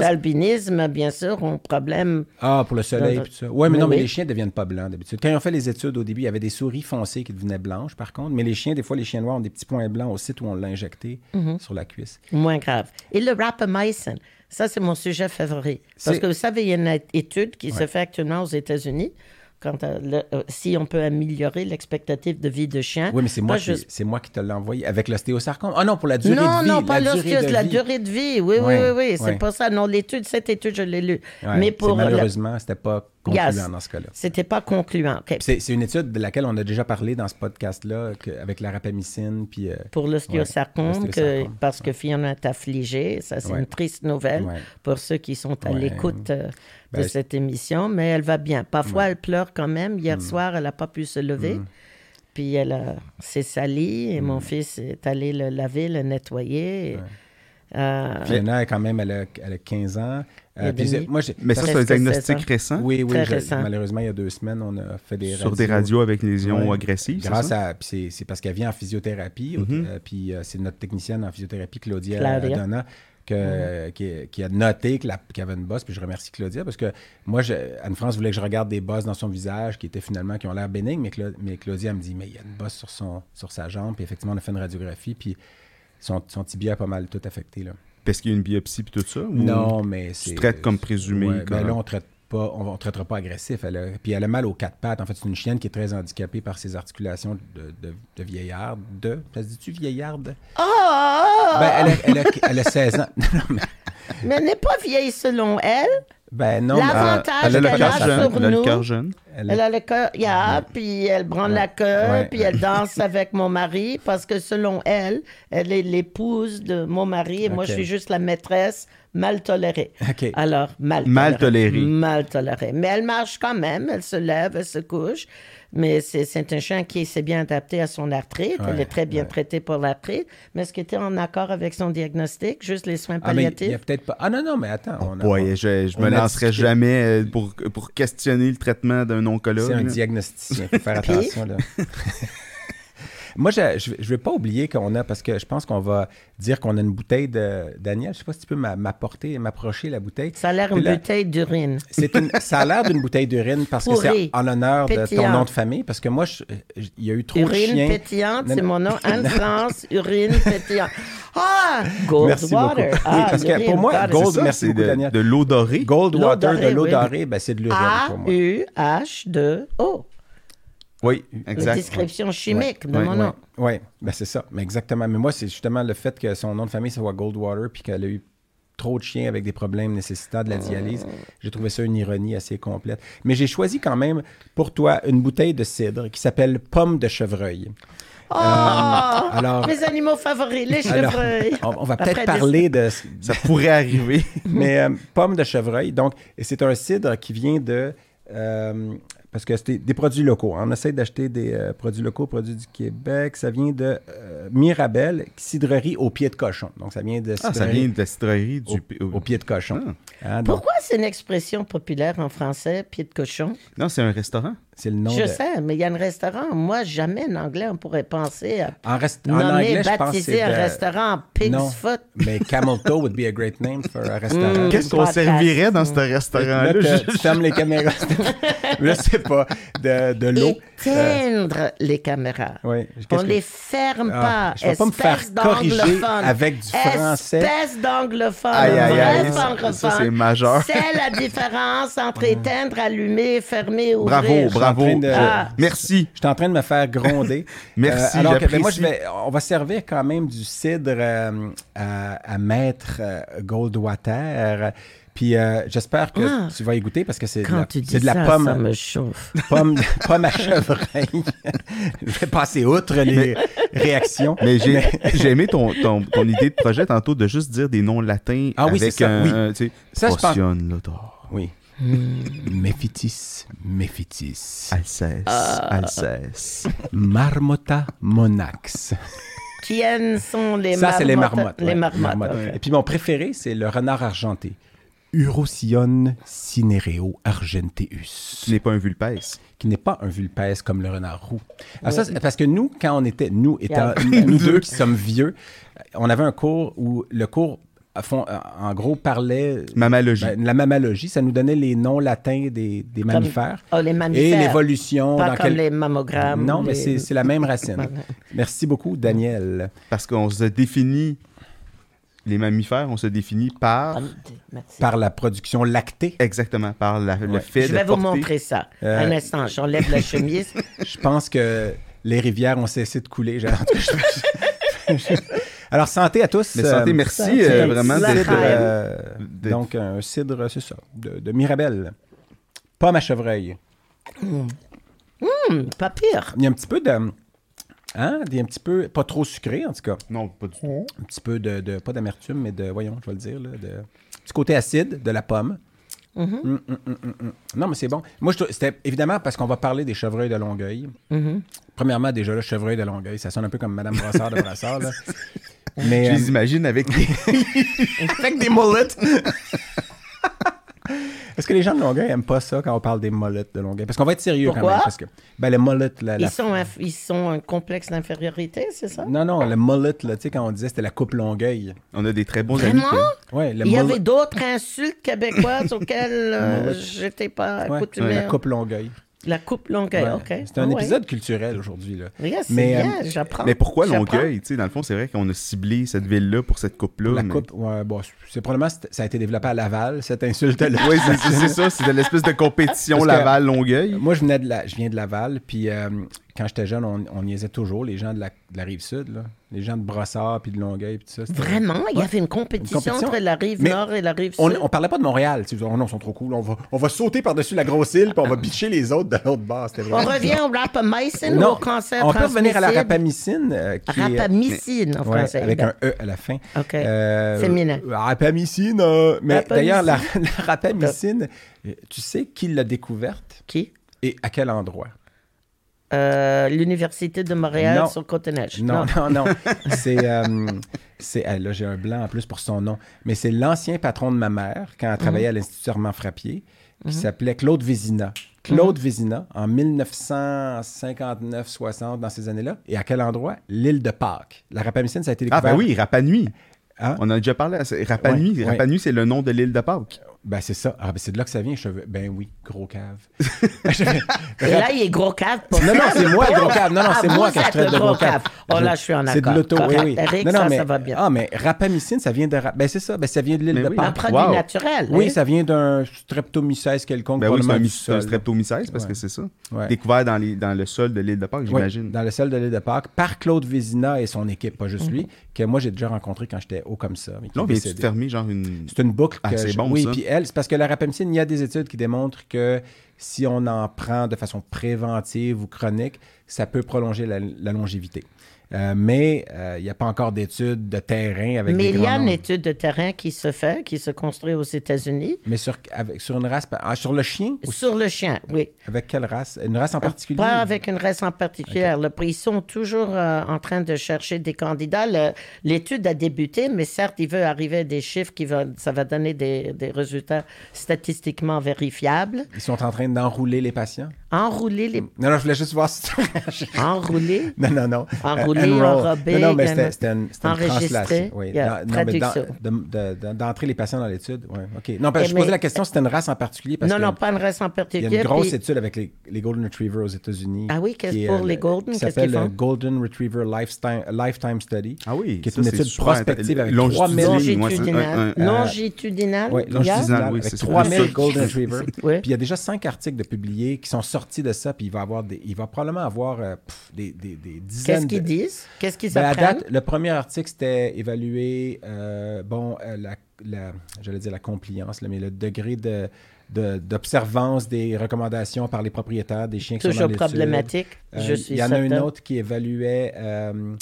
d'albinisme, bien sûr, ont problème. Ah, pour le soleil, puis tout ça. Ouais, mais Oui, non, mais oui. les chiens ne deviennent pas blancs d'habitude. Quand ils ont fait les études au début, il y avait des souris foncées qui devenaient blanches, par contre. Mais les chiens, des fois, les chiens noirs ont des petits points blancs au site où on l'a injecté Mhm. sur la cuisse. Moins grave. Et le rapamycin, ça, c'est mon sujet favori. Parce que vous savez, il y a une étude qui se fait actuellement aux États-Unis. Quant à le- euh, si on peut améliorer l'expectative de vie de chien. Oui, mais c'est moi, Pas qui- moi te l'ai envoyé avec l'ostéosarcome. Ah non, pour la durée non, de vie. non, pas la durée l'ostéos, de la vie. durée de vie. Oui, oui, oui, oui, c'est ouais. pas ça. Non, l'étude, cette étude, je l'ai lue. Ouais, mais pour la- malheureusement, c'était pas concluant Yes. dans ce cas-là. C'était pas concluant. C'est une étude de laquelle on a déjà parlé dans ce podcast-là, avec la rapamycine, puis... euh, Pour l'ostéosarcome, Ouais, parce que Fiona est affligée. Ça, c'est Ouais. une triste nouvelle pour ceux qui sont à l'écoute euh, de Ben, cette émission. Mais elle va bien. Parfois, elle pleure quand même. Hier soir, elle n'a pas pu se lever. Puis elle a- s'est salie et mon fils est allé le laver, le nettoyer. Euh, Fiona, quand même, elle a, elle a 15 ans. Puis moi, j'ai- Mais ça, c'est un diagnostic 16 ans. récent Oui, oui, Très je- récent. malheureusement, il y a deux semaines, on a fait des sur des radios avec les lésions Ouais. agressives. c'est Grâce ça? à. puis c'est- C'est parce qu'elle vient en physiothérapie. Mhm. euh, puis euh, c'est notre technicienne en physiothérapie, Claudia, Claudia. Donna, que- qui, qui a noté que la- qu'il y avait une bosse. Puis je remercie Claudia parce que moi, je- Anne-France voulait que je regarde des bosses dans son visage qui étaient finalement, qui ont l'air bénignes. Mais, Cla- mais Claudia elle me dit, mais il y a une bosse sur, son, sur sa jambe. Puis effectivement, on a fait une radiographie. Puis son, son tibia est pas mal tout affecté. Là. Parce qu'il y a une biopsie puis tout ça? ou- Non, mais c'est. traites comme présumé, Ouais, comme- ben là, on traite pas, on, on traitera pas agressif. Elle a- puis elle a mal aux quatre pattes. En fait, c'est une chienne qui est très handicapée par ses articulations de, de, de vieillarde. De, ça se dit-tu vieillarde? Ah! Ben, elle a, elle, a, elle a 16 ans. Non, mais, Mais elle n'est pas vieille selon elle. Ben non, mais- L'avantage Elle a le qu'elle cœur a jeune. Elle a le cœur jeune. elle a- le cœur, yeah, puis elle branle la queue, Ouais. puis elle danse avec mon mari, parce que selon elle, elle est l'épouse de mon mari, et moi, je suis juste la maîtresse mal tolérée. Alors, mal tolérée. Mal tolérée. Mal tolérée. Mais elle marche quand même, elle se lève, elle se couche. Mais c'est c'est un chien qui s'est bien adapté à son arthrite. elle Ouais, est très bien ouais. traitée pour l'arthrite. Mais est-ce que tu es en accord avec son diagnostic? Juste les soins Ah, mais il y a palliatifs? peut-être pas. Ah non, non, mais attends. on a- Ouais, je, je on me lancerai discuté. jamais euh, pour, pour questionner le traitement d'un oncologue. C'est un diagnosticien. Faut faire attention, là. Moi, je ne vais pas oublier qu'on a, parce que je pense qu'on va dire qu'on a une bouteille de Daniel. Je sais pas si tu peux m'a- m'apporter, m'approcher la bouteille. Ça a l'air une là, bouteille d'urine. C'est une, ça a l'air d'une bouteille d'urine parce que c'est en l'honneur de ton Pétillante. nom de famille. Parce que moi, je- je- il y a eu trop de Urine chiens. pétillante, Non, c'est non. mon nom. Anne-France, urine pétillante. Ah, Gold Merci Water. beaucoup. Oui, Ah, parce que pour moi. Gold- C'est ça, merci c'est beaucoup, de, Daniel. de l'eau dorée? Gold L'eau water, dorée, de l'eau oui. dorée, ben, c'est de l'urine pour moi. A-U-H-2-O. Oui, exact. description chimique de Ouais, mon nom. Oui, ben c'est ça. Mais exactement. Mais moi, c'est justement le fait que son nom de famille soit Goldwater puis qu'elle a eu trop de chiens avec des problèmes nécessitant de la dialyse. J'ai trouvé ça une ironie assez complète. Mais j'ai choisi quand même pour toi une bouteille de cidre qui s'appelle Pomme de chevreuil. Oh! alors- Mes animaux favoris, les Alors, chevreuils. on, on va peut-être des- parler de, Ça pourrait arriver. Mais euh, pomme de chevreuil, donc, c'est un cidre qui vient de. euh, parce que c'est des produits locaux. hein. On essaie d'acheter des euh, produits locaux, produits du Québec. Ça vient de euh, Mirabel, cidrerie au pied de cochon. Donc, ça vient de Ah, ça cidrerie vient de la cidrerie du... au, au pied de cochon. Ah. Hein, donc, Pourquoi c'est une expression populaire en français, pied de cochon? Non, c'est un restaurant. C'est le nom Je de... sais, mais il y a un restaurant. Moi, jamais en anglais, on pourrait penser à En, rest- en nommer, anglais, je pense que baptiser un de- restaurant Pig's Non, Foot. mais Camel Toe would be a great name for a restaurant. Mm. Qu'est-ce qu'on servirait dans ce Là, restaurant-là? tu- Je- tu fermes les caméras. je sais pas. De, de l'eau. Éteindre les caméras. Oui. On les ferme Ah, pas. je vais pas me faire Espèce corriger d'anglophone. avec du français. Espèce d'anglophone. Aïe, aïe, aïe, Vrai ça- anglophone. ça, c'est majeur. C'est la différence entre éteindre, allumer, fermer, ouvrir. Bravo, bravo. En train de- Ah. Merci. Je suis en train de me faire gronder. Merci, Euh, alors que, ben, moi, j'apprécie. je vais, on va servir quand même du cidre euh, à, à maître euh, Goldwater. Puis euh, j'espère que Ah. tu vas y goûter parce que c'est de la, tu dis c'est de la ça, pomme, ça me chauffe. pomme, pomme à chevreuil. Je vais passer outre les réactions. Mais j'ai aimé ton, ton, ton idée de projet tantôt de juste dire des noms latins Ah oui, avec c'est ça, un, oui. tu sais, Ça, je pense- Oui. Méphitis, Méphitis. Alceste, Ah. Alceste. Marmota monax. Qui sont les Ça, c'est les marmottes? Les ouais, marmottes. Et puis mon préféré, c'est le renard argenté. Urocyon cinereo argenteus. Qui n'est pas un vulpes. qui n'est pas un vulpès comme le renard roux. Alors ça, c'est parce que nous, quand on était, nous étant, Yeah. nous deux qui sommes vieux, on avait un cours où le cours, en gros, parlait Mammalogie. ben, la mammalogie. Ça nous donnait les noms latins des, des mammifères. Oh, les Et mammifères. l'évolution. Pas dans comme quel- les mammogrammes. Non, mais les- c'est c'est la même racine. Merci beaucoup, Daniel. Parce qu'on se définit, les mammifères, on se définit par, Ah, Merci. Par la production lactée. exactement, par la- le fait Je de vais vous porter- montrer ça. Euh, Un instant, j'enlève la chemise. Je pense que les rivières ont cessé de couler. Cas, je- Alors, santé à tous. Mais santé, Euh, merci santé. euh, vraiment d'être... euh, donc, un cidre, c'est ça, de, de Mirabelle. Pomme à chevreuil. Hum, pas pire. Il y a un petit peu de. Hein? Il y a un petit peu. Pas trop sucré, en tout cas. Non, pas du tout. Un petit peu de. de- pas d'amertume, mais de. Voyons, je vais le dire. Là, de, petit côté acide de la pomme. Hum, hum, hum, hum, hum. Non, mais c'est bon. Moi, je c'était évidemment parce qu'on va parler des chevreuils de Longueuil. Premièrement, déjà, là, chevreuil de Longueuil, ça sonne un peu comme Madame Brassard de Brassard. Là. Mais, Je euh, les imagine avec des... avec des mullets. Est-ce que les gens de Longueuil aiment pas ça quand on parle des mullets de Longueuil? Parce qu'on va être sérieux quand Pourquoi? même. Parce que, ben, le mullet, la, la- Ils sont, inf- ils sont un complexe d'infériorité, c'est ça? Non, non, le mullet, là, tu sais, quand on disait c'était la coupe Longueuil. On a des très bons amis. Vraiment? qui- Ouais, le Il y mullet- avait d'autres insultes québécoises auxquelles euh, j'étais pas ouais, accoutumée. la coupe Longueuil. La coupe longueuil, Ouais. OK. C'est un Ah ouais. épisode culturel aujourd'hui. Là. Regarde, c'est Mais, bien, euh, j'apprends. Mais pourquoi. Longueuil? Tu sais, dans le fond, c'est vrai qu'on a ciblé cette ville-là pour cette coupe-là. La mais- coupe, ouais, bon, c'est probablement c'est- ça a été développé à Laval, cette insulte-là. Oui, c'est c'est ça. C'est de l'espèce de compétition Laval-Longueuil. Moi, je, venais de la, je viens de Laval, puis euh, quand j'étais jeune, on, on niaisait toujours les gens de la, de la rive sud, là. les gens de Brossard, puis de Longueuil, puis tout ça. Vraiment? Il y avait une compétition, Une compétition. entre la rive Mais nord et la rive On, sud? on parlait pas de Montréal. Tu sais, oh non, ils sont trop cool. On va, on va sauter par-dessus la grosse île, puis on va bicher les autres de l'autre bord. On revient au rapamycin ou au cancer on peut revenir à la rapamycine. euh, qui est- Rapamycine, en Ouais, français. avec un E à la fin. OK. Euh, Féminin. Rapamycine. euh, mais d'ailleurs, la, la rapamycine, euh, tu sais qui l'a découverte Qui? et à quel endroit? Euh, L'Université de Montréal Non. sur Côte-Neige. Non, non, non. c'est. euh, c'est ah, là, j'ai un blanc en plus pour son nom. Mais c'est l'ancien patron de ma mère quand elle travaillait à l'Institut Armand Frappier, qui s'appelait Claude Vézina. Claude Vézina, en 1959-60, dans ces années-là. Et à quel endroit? L'île de Pâques. La rapamycine, ça a été Ah, découvert. ben oui, Rapanui. Hein? On a déjà parlé. c'est- Rapanui, Ouais, ouais. Rapanui, c'est le nom de l'île de Pâques. Ben, c'est ça. Ah, ben, c'est de là que ça vient. Je... Ben oui, gros cave. Et là, il est gros cave. pour Non, non, c'est moi le gros cave. Non, non, Ah, c'est moi que je traite le de gros cave. Oh, là, je suis en C'est de accord. l'auto, oui, Correct. oui. Eric, non, non, ça, mais, ça va bien. Ah, mais rapamycine, ça vient de... Ben, c'est ça. Ben, ça vient de l'île Mais de oui. Un produit Wow. naturel. Oui, hein? ça vient d'un streptomycèse quelconque. Ben oui, c'est un, streptomycèse parce Ouais. que c'est ça. Ouais. Découvert dans, les, dans le sol de l'île de Pâques, Oui, j'imagine. dans le sol de l'île de Pâques, par Claude Vézina et son équipe, pas juste lui, que moi j'ai déjà rencontré quand j'étais haut comme ça. mais qui Là, on est vient de décédé. fermer genre une. C'est une boucle Ah, c'est bon, ça. Elle, c'est parce que la rapamycine, il y a des études qui démontrent que si on en prend de façon préventive ou chronique, ça peut prolonger la longévité. Euh, mais euh, il n'y a pas encore d'études de terrain avec Mais il y a une étude de terrain qui se fait, qui se construit aux États-Unis, Mais sur, avec, sur une race, ah, sur le chien sur le chien, oui. avec quelle race? Une race en particulier? Pas avec une race en particulier. Ils sont toujours euh, en train de chercher des candidats. L'étude a débuté, mais certes, il veut arriver à des chiffres qui vont, ça va donner des, des résultats statistiquement vérifiables. Ils sont en train d'enrouler les patients? Enrouler les. Non, non, je voulais juste voir si Enrouler? Non, non, non. Enroulé, enrobé. Non, non, mais c'était une, une, translation. Oui. Yeah, non, traduction. mais d'entrer de, les patients dans l'étude. Ouais, OK. Non, parce que je mais, posais la question c'était une race en particulier. Parce non, non, pas une race en particulier. Il y a une grosse puis... étude avec les, les, Golden Retrievers aux États-Unis. Ah oui, qu'est-ce pour les euh, Golden? Qui s'appelle le Golden Retriever Lifetime, Lifetime Study. Ah oui. Qui est une étude prospective avec 3000... Longitudinale. Longitudinale. Oui, longitudinale, oui. 3000 Golden Retrievers. Puis il y a déjà cinq articles de publiés qui sont sortis de ça, puis il va avoir des, il va probablement avoir euh, des, des, des, dizaines. Qu'est-ce qu'ils disent? Qu'est-ce qu'ils ben, date, le premier article, c'était évaluer, euh, bon, euh, la, j'allais dire la compliance, mais le degré de d'observance des recommandations par les propriétaires des chiens qui Toujours sont dans problématique, euh, je Il y en a une autre qui évaluait euh,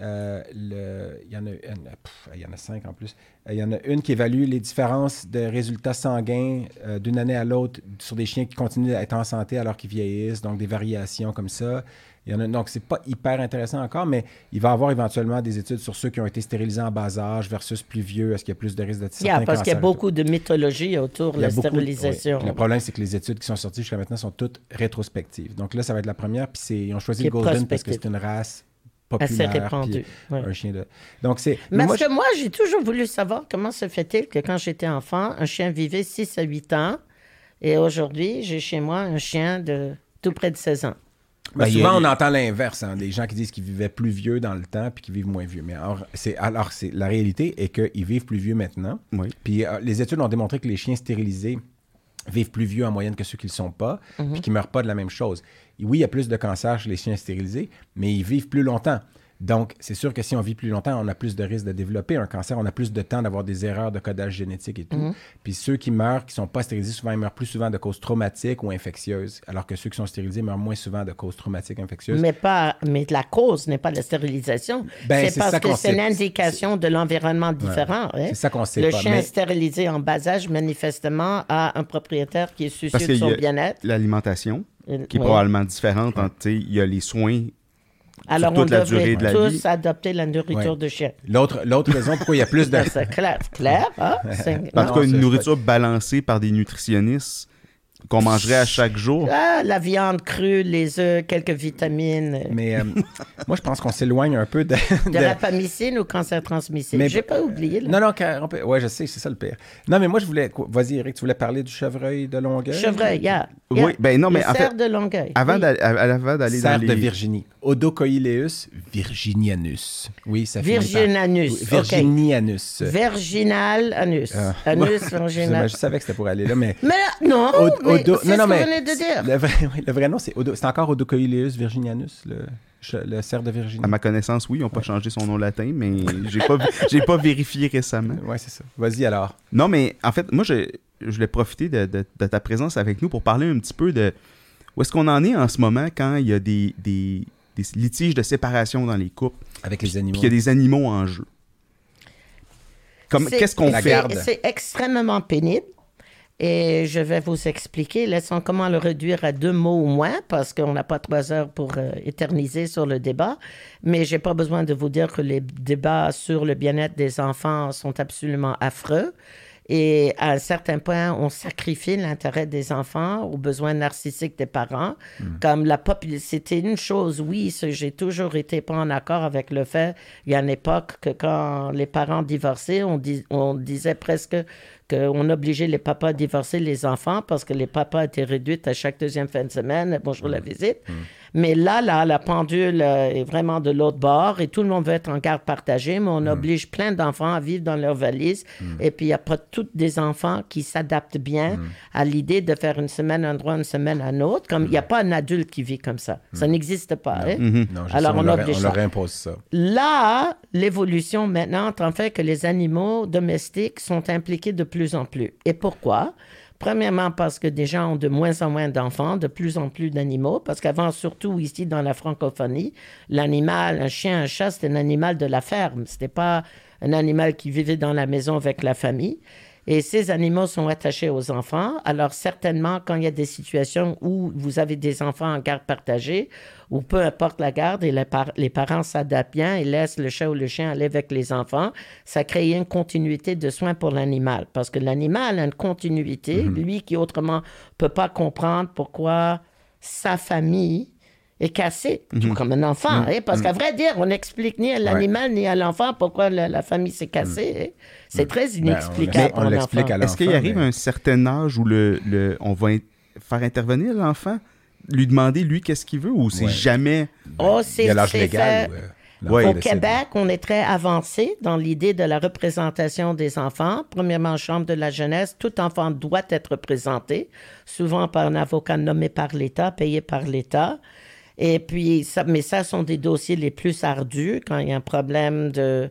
euh, euh, le, il, y en a, une- pff, il y en a cinq en plus. Euh, il y en a une qui évalue les différences de résultats sanguins euh, d'une année à l'autre sur des chiens qui continuent à être en santé alors qu'ils vieillissent, donc des variations comme ça. Il y en a, donc, c'est pas hyper intéressant encore, mais il va y avoir éventuellement des études sur ceux qui ont été stérilisés en bas âge versus plus vieux. Est-ce qu'il y a plus de risques de certains Yeah, parce qu'il y a beaucoup de mythologie autour de la beaucoup- stérilisation. oui. Le problème, c'est que les études qui sont sorties jusqu'à maintenant sont toutes rétrospectives. Donc là, ça va être la première. Puis c'est- ils ont choisi le Golden parce que c'est une race populaire. puis ouais. Un chien de. Donc c'est. Mais moi, Parce que moi, j'ai toujours voulu savoir comment se fait-il que quand j'étais enfant, un chien vivait 6 à 8 ans et aujourd'hui, j'ai chez moi un chien de tout près de 16 ans. Ben, Ben, souvent, a- on entend l'inverse, hein, des gens qui disent qu'ils vivaient plus vieux dans le temps puis qu'ils vivent moins vieux. Mais alors, c'est, alors c'est, la réalité est qu'ils vivent plus vieux maintenant. Oui. Puis euh, les études ont démontré que les chiens stérilisés vivent plus vieux en moyenne que ceux qui ne le sont pas, puis qui ne meurent pas de la même chose. Oui, il y a plus de cancers chez les chiens stérilisés, mais ils vivent plus longtemps. Donc, c'est sûr que si on vit plus longtemps, on a plus de risques de développer un cancer, on a plus de temps d'avoir des erreurs de codage génétique et tout. Puis ceux qui meurent, qui ne sont pas stérilisés, souvent, ils meurent plus souvent de causes traumatiques ou infectieuses, alors que ceux qui sont stérilisés meurent moins souvent de causes traumatiques infectieuses. Mais, pas, mais la cause n'est pas la stérilisation. Ben, c'est parce ça que c'est l'indication de l'environnement différent. hein. C'est ça qu'on sait Le pas, chien mais- stérilisé en bas âge, manifestement, a un propriétaire qui est soucieux Parce de son bien-être. l'alimentation, Qui est oui. probablement différente. Il y a les soins. Alors, toute on la devrait durée de la tous vie. adopter la nourriture Ouais. de chien. L'autre, l'autre raison pourquoi il y a plus de... Ça, C'est clair, clair. hein? Cas, une nourriture balancée par des nutritionnistes qu'on mangerait à chaque jour. Ah, la viande crue, les œufs, quelques vitamines. Mais euh, moi, je pense qu'on s'éloigne un peu de... De de- rapamycine ou cancer transmissible? Mais- J'ai pas oublié. là. Non, non, car- on peut- ouais, je sais, c'est ça le pire. Non, mais moi, je voulais. Vas-y, Eric, tu voulais parler du chevreuil de Longueuil? Chevreuil, yeah, Oui, yeah. ben non, mais Le en cerf fait, de Longueuil. Avant oui. d'aller dans Cerf les... de Virginie. Odocoileus virginianus. Oui, ça finit par- Virginanus, Oui, ok. Virginianus. Virginal anus. Ah. Anus virginal. je savais que c'était pour aller là, mais. Mais non, Od- odo- c'est ce que vous mais venez de dire. Le vrai, oui, le vrai nom, c'est Odo- c'est encore Odocoileus virginianus, le, cerf de Virginie. À ma connaissance, oui, ils n'ont pas changé son nom latin, mais j'ai pas, j'ai pas vérifié récemment. Ouais, c'est ça. Vas-y alors. Non, mais en fait, moi, je, je voulais profiter de, de- de ta présence avec nous pour parler un petit peu de où est-ce qu'on en est en ce moment quand il y a des, des- des litiges de séparation dans les couples, Avec les puis animaux. qu'il y a des animaux en jeu. Comme, qu'est-ce qu'on fait? C'est extrêmement pénible. Et je vais vous expliquer, laissons comment le réduire à deux mots ou moins, parce qu'on n'a pas trois heures pour euh, éterniser sur le débat. Mais j'ai pas besoin de vous dire que les débats sur le bien-être des enfants sont absolument affreux. Et à un certain point, on sacrifie l'intérêt des enfants aux besoins narcissiques des parents. Comme la C'était une chose, oui, j'ai toujours été pas en accord avec le fait, il y a une époque que quand les parents divorçaient, on, dis- on disait presque qu'on obligeait les papas à divorcer les enfants parce que les papas étaient réduits à chaque deuxième fin de semaine, bonjour la visite. Mais là, là, la pendule euh, est vraiment de l'autre bord et tout le monde veut être en garde partagée, mais on oblige plein d'enfants à vivre dans leur valise. Et puis, il n'y a pas tous des enfants qui s'adaptent bien à l'idée de faire une semaine un endroit, une semaine un autre. Comme il n'y a pas un adulte qui vit comme ça. Ça n'existe pas. hein? Non, Alors, on leur, on ça. leur impose ça. Là, l'évolution maintenant en fait que les animaux domestiques sont impliqués de plus en plus. Et pourquoi? Premièrement, parce que des gens ont de moins en moins d'enfants, de plus en plus d'animaux, parce qu'avant, surtout ici dans la francophonie, l'animal, un chien, un chat, c'était un animal de la ferme. C'était pas un animal qui vivait dans la maison avec la famille. Et ces animaux sont attachés aux enfants. Alors certainement, quand il y a des situations où vous avez des enfants en garde partagée, ou peu importe la garde, et les, par- les parents s'adaptent bien et laissent le chat ou le chien aller avec les enfants, ça crée une continuité de soins pour l'animal. Parce que l'animal a une continuité, lui qui autrement peut pas comprendre pourquoi sa famille est cassée, tout comme un enfant. hein, parce qu'à vrai dire, on n'explique ni à l'animal ni à l'enfant pourquoi la, la famille s'est cassée. hein. C'est très Ben, inexplicable on l'explique Est-ce qu'il arrive mais- un certain âge où le, le- on va in- faire intervenir l'enfant, lui demander lui qu'est-ce qu'il veut ou c'est Ouais. jamais. Oh, Il c'est y a l'âge légal. euh, Ouais, Au. Québec, on est très avancé dans l'idée de la représentation des enfants. Premièrement, Chambre de la jeunesse, tout enfant doit être représenté, souvent par un avocat nommé par l'État, payé par l'État. Et puis, ça, mais ça sont des dossiers les plus ardus quand il y a un problème de,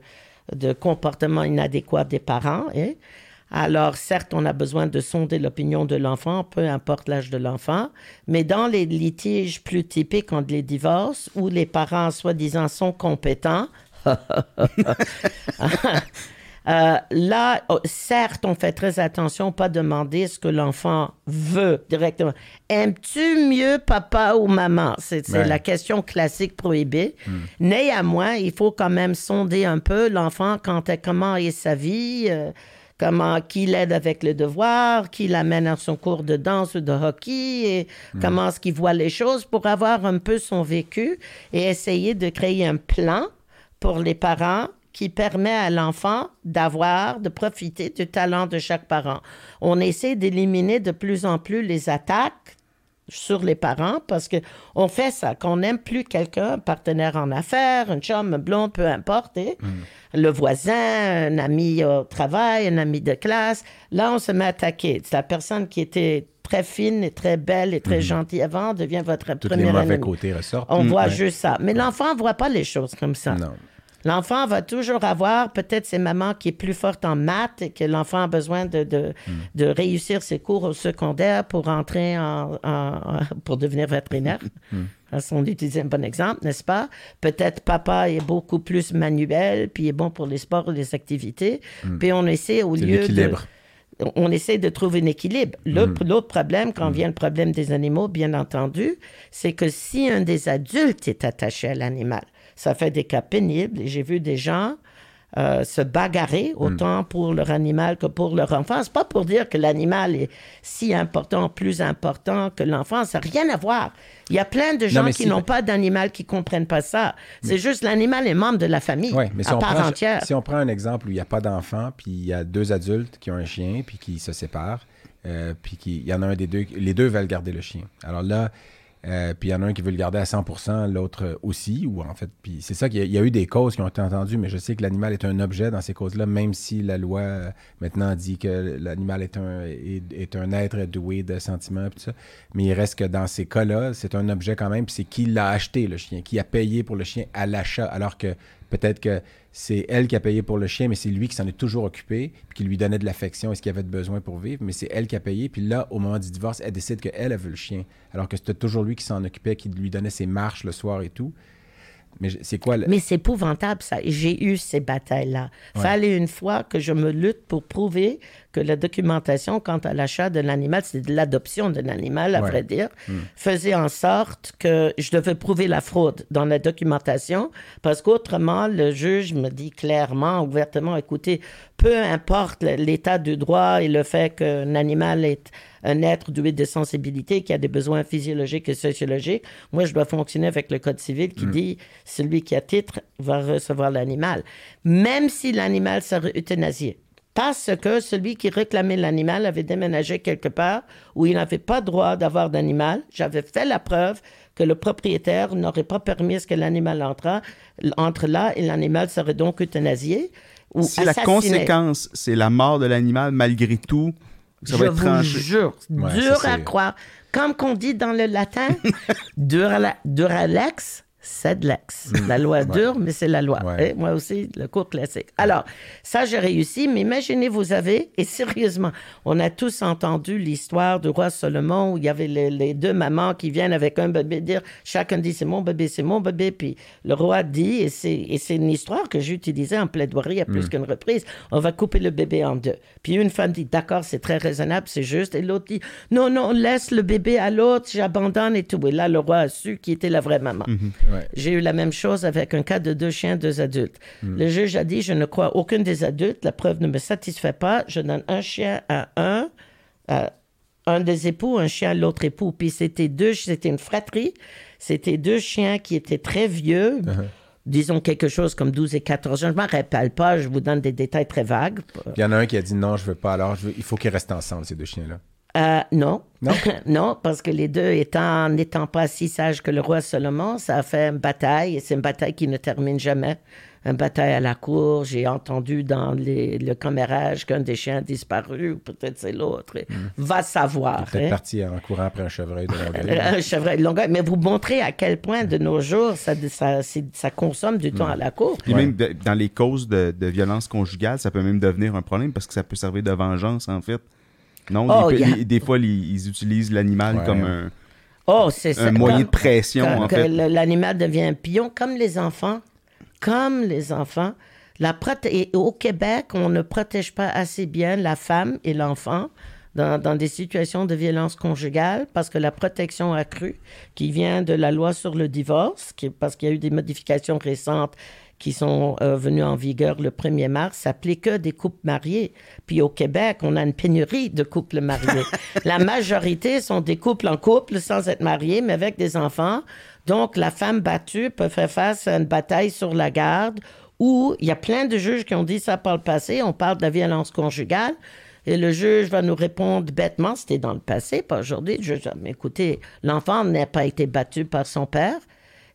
de comportement inadéquat des parents. hein. Alors, certes, on a besoin de sonder l'opinion de l'enfant, peu importe l'âge de l'enfant, mais dans les litiges plus typiques entre les divorces, où les parents, soi-disant, sont compétents, euh, là, oh, certes, on fait très attention, pas demander ce que l'enfant veut directement. Aimes-tu mieux papa ou maman? C'est Ouais. la question classique prohibée. Néanmoins, il faut quand même sonder un peu l'enfant quant à comment est sa vie, euh, comment qui l'aide avec le devoir, qui l'amène à son cours de danse ou de hockey, et comment est-ce qu'il voit les choses pour avoir un peu son vécu et essayer de créer un plan pour les parents qui permet à l'enfant d'avoir, de profiter du talent de chaque parent. On essaie d'éliminer de plus en plus les attaques sur les parents parce que on fait ça. Quand on n'aime plus quelqu'un, un partenaire en affaires, un chum, un blond, peu importe, hein, le voisin, un ami au travail, un ami de classe, là, on se met à attaquer. C'est la personne qui était très fine et très belle et très gentille avant devient votre les mauvais ennemi. côtés ressortent. On Mm, voit ouais. juste ça. Mais l'enfant ne voit pas les choses comme ça. Non. L'enfant va toujours avoir peut-être ses mamans qui est plus forte en maths et que l'enfant a besoin de, de, Hmm. de réussir ses cours au secondaire pour entrer en, en- pour devenir vétérinaire. Parce qu'on utilise un bon exemple, n'est-ce pas? Peut-être papa est beaucoup plus manuel, puis est bon pour les sports et les activités. Puis on essaie au. C'est lieu de on essaie de trouver un équilibre. L'autre l'autre problème, quand vient le problème des animaux, bien entendu, c'est que si un des adultes est attaché à l'animal, ça fait des cas pénibles. Et j'ai vu des gens euh, se bagarrer autant pour leur animal que pour leur enfant. C'est pas pour dire que l'animal est si important, plus important que l'enfant. Ça n'a rien à voir. Il y a plein de gens qui si- n'ont pas d'animal qui comprennent pas ça. C'est juste l'animal est membre de la famille, mais si à part prend, entière. si on prend un exemple où il n'y a pas d'enfant, puis il y a deux adultes qui ont un chien, puis qui se séparent, euh, puis qui- il y en a un des deux, les deux veulent garder le chien. Alors là, euh, puis il y en a un qui veut le garder à 100%, l'autre aussi, ou en fait, c'est ça qu'il y, a- eu des causes qui ont été entendues, mais je sais que l'animal est un objet dans ces causes-là, même si la loi euh, maintenant dit que l'animal est un, être doué de sentiments. Mais il reste que dans ces cas-là, c'est un objet quand même, puis c'est qui l'a acheté, le chien, qui a payé pour le chien à l'achat, alors que peut-être que c'est elle qui a payé pour le chien, mais c'est lui qui s'en est toujours occupé, puis qui lui donnait de l'affection et ce qu'il avait de besoin pour vivre, mais c'est elle qui a payé, puis là, au moment du divorce, elle décide qu'elle, elle veut le chien, alors que c'était toujours lui qui s'en occupait, qui lui donnait ses marches le soir et tout. Mais c'est quoi le... Mais c'est épouvantable, ça. J'ai eu ces batailles-là. Ouais. Fallait une fois que je me lutte pour prouver que la documentation quant à l'achat de l'animal, c'est de l'adoption de l'animal, à Ouais. vrai dire, Hmm. faisait en sorte que je devais prouver la fraude dans la documentation, parce qu'autrement, le juge me dit clairement, ouvertement, écoutez, peu importe l'état du droit et le fait qu'un animal est un être doué de sensibilité qui a des besoins physiologiques et sociologiques. Moi, je dois fonctionner avec le Code civil qui dit celui qui a titre va recevoir l'animal, même si l'animal serait euthanasié. Parce que celui qui réclamait l'animal avait déménagé quelque part où il n'avait pas droit d'avoir d'animal. J'avais fait la preuve que le propriétaire n'aurait pas permis à ce que l'animal entre, entre là et l'animal serait donc euthanasié. Ou Si la conséquence, c'est la mort de l'animal, malgré tout, ça va Je être vous tranché. jure, Ouais, dur ça, à croire. Comme qu'on dit dans le latin, durala- duralex, sed lex. La loi dure, mais c'est la loi. Ouais. Et moi aussi, le cours classique. Alors, ça, j'ai réussi, mais imaginez, vous avez, et sérieusement, on a tous entendu l'histoire du roi Salomon où il y avait les, les deux mamans qui viennent avec un bébé dire, chacun dit c'est mon bébé, c'est mon bébé, puis le roi dit, et c'est, c'est une histoire que j'ai utilisée en plaidoirie à plus Mm. qu'une reprise, on va couper le bébé en deux. Puis une femme dit, d'accord, c'est très raisonnable, c'est juste, et l'autre dit, non, non, laisse le bébé à l'autre, j'abandonne et tout. Et là, le roi a su qui était la vraie maman. Ouais. J'ai eu la même chose avec un cas de deux chiens, deux adultes. Le juge a dit, je ne crois aucun des adultes, la preuve ne me satisfait pas, je donne un chien à un, à un des époux, un chien à l'autre époux. Puis c'était deux, c'était une fratrie, c'était deux chiens qui étaient très vieux, disons quelque chose comme 12 et 14 ans, je ne m'en rappelle pas, je vous donne des détails très vagues. Il y en a un qui a dit non, je veux pas, alors je veux- il faut qu'ils restent ensemble, ces deux chiens-là. Euh, non. Non? non, parce que les deux étant n'étant pas si sages que le roi Salomon, ça a fait une bataille et c'est une bataille qui ne termine jamais. Une bataille à la cour. J'ai entendu dans les- le commérage qu'un des chiens a disparu, ou peut-être c'est l'autre. Va savoir. Peut-être hein. parti en courant après un chevreuil de Longueuil. Un chevreuil de Longueuil. Mais vous montrez à quel point de nos jours ça, ça, c'est- ça consomme du temps à la cour. Puis Ouais. même de- dans les causes de, de violence conjugale, ça peut même devenir un problème parce que ça peut servir de vengeance, en fait. Non, Oh, les- des fois, ils utilisent l'animal Ouais. comme un, Oh, c'est ça. un moyen Comme- de pression, quand- en que fait. l'animal devient un pion, comme les enfants. Comme les enfants. La prote- et au Québec, on ne protège pas assez bien la femme et l'enfant dans, dans des situations de violence conjugale parce que la protection accrue qui vient de la loi sur le divorce, qui, parce qu'il y a eu des modifications récentes qui sont euh, venues en vigueur le 1er mars, s'applique que des couples mariés. Puis au Québec, on a une pénurie de couples mariés. la majorité sont des couples en couple sans être mariés, mais avec des enfants. Donc, la femme battue peut faire face à une bataille sur la garde où il y a plein de juges qui ont dit ça par le passé. On parle de la violence conjugale. Et le juge va nous répondre bêtement, c'était dans le passé, pas aujourd'hui. Le juge, va, écoutez, l'enfant n'a pas été battu par son père.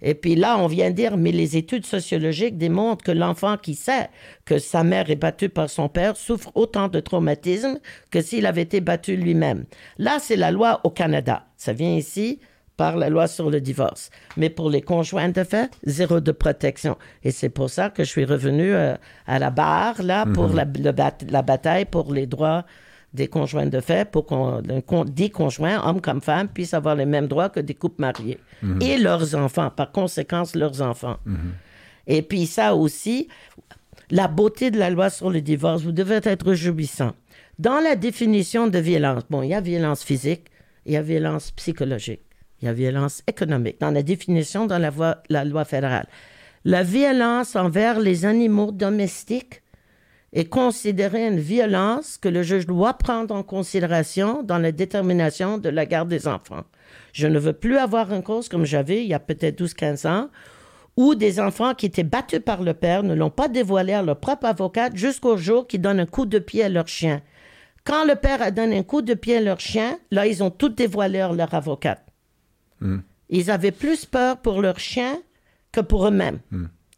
Et puis là, on vient dire, mais les études sociologiques démontrent que l'enfant qui sait que sa mère est battue par son père souffre autant de traumatisme que s'il avait été battu lui-même. Là, c'est la loi au Canada. Ça vient ici par la loi sur le divorce. Mais pour les conjoints de fait, zéro de protection. Et c'est pour ça que je suis revenu euh, à la barre, là, pour la, le bat- la bataille pour les droits des conjoints de fait, pour qu'on des conjoints, hommes comme femmes, puissent avoir les mêmes droits que des couples mariés. Et leurs enfants, par conséquence, leurs enfants. Et puis ça aussi, la beauté de la loi sur le divorce, vous devez être réjouissant. Dans la définition de violence, bon, il y a violence physique, il y a violence psychologique, il y a violence économique. Dans la définition dans la, la loi fédérale, la violence envers les animaux domestiques est considérée une violence que le juge doit prendre en considération dans la détermination de la garde des enfants. Je ne veux plus avoir une cause comme j'avais il y a peut-être 12-15 ans, où des enfants qui étaient battus par le père ne l'ont pas dévoilé à leur propre avocate jusqu'au jour qu'ils donnent un coup de pied à leur chien. Quand le père a donné un coup de pied à leur chien, là, ils ont tout dévoilé à leur avocate. Ils avaient plus peur pour leur chien que pour eux-mêmes.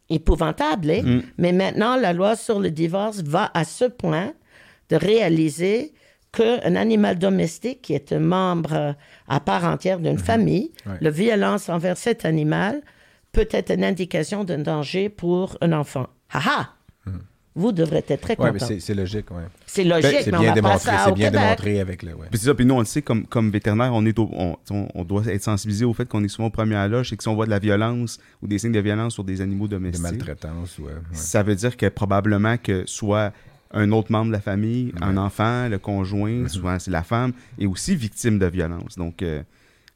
Épouvantable, hein? Mais maintenant, la loi sur le divorce va à ce point de réaliser qu'un animal domestique qui est un membre euh, à part entière d'une famille, Ouais. la violence envers cet animal peut être une indication d'un danger pour un enfant. Haha! Vous devrez être très Oui, content. mais c'est logique, ouais. C'est logique, C'est mais on bien va pas démontré, ça c'est bien Québec. démontré avec le. Ouais. Puis c'est ça, puis nous, on le sait, comme, comme vétérinaire, on, est au- on, on- on doit être sensibilisé au fait qu'on est souvent au premier à l'âge et que si on voit de la violence ou des signes de violence sur des animaux De domestiques, maltraitance, ouais. ouais. ça veut dire que probablement que soit un autre membre de la famille, un enfant, le conjoint, Mm-hmm. souvent c'est la femme, est aussi victime de violence. Donc, euh,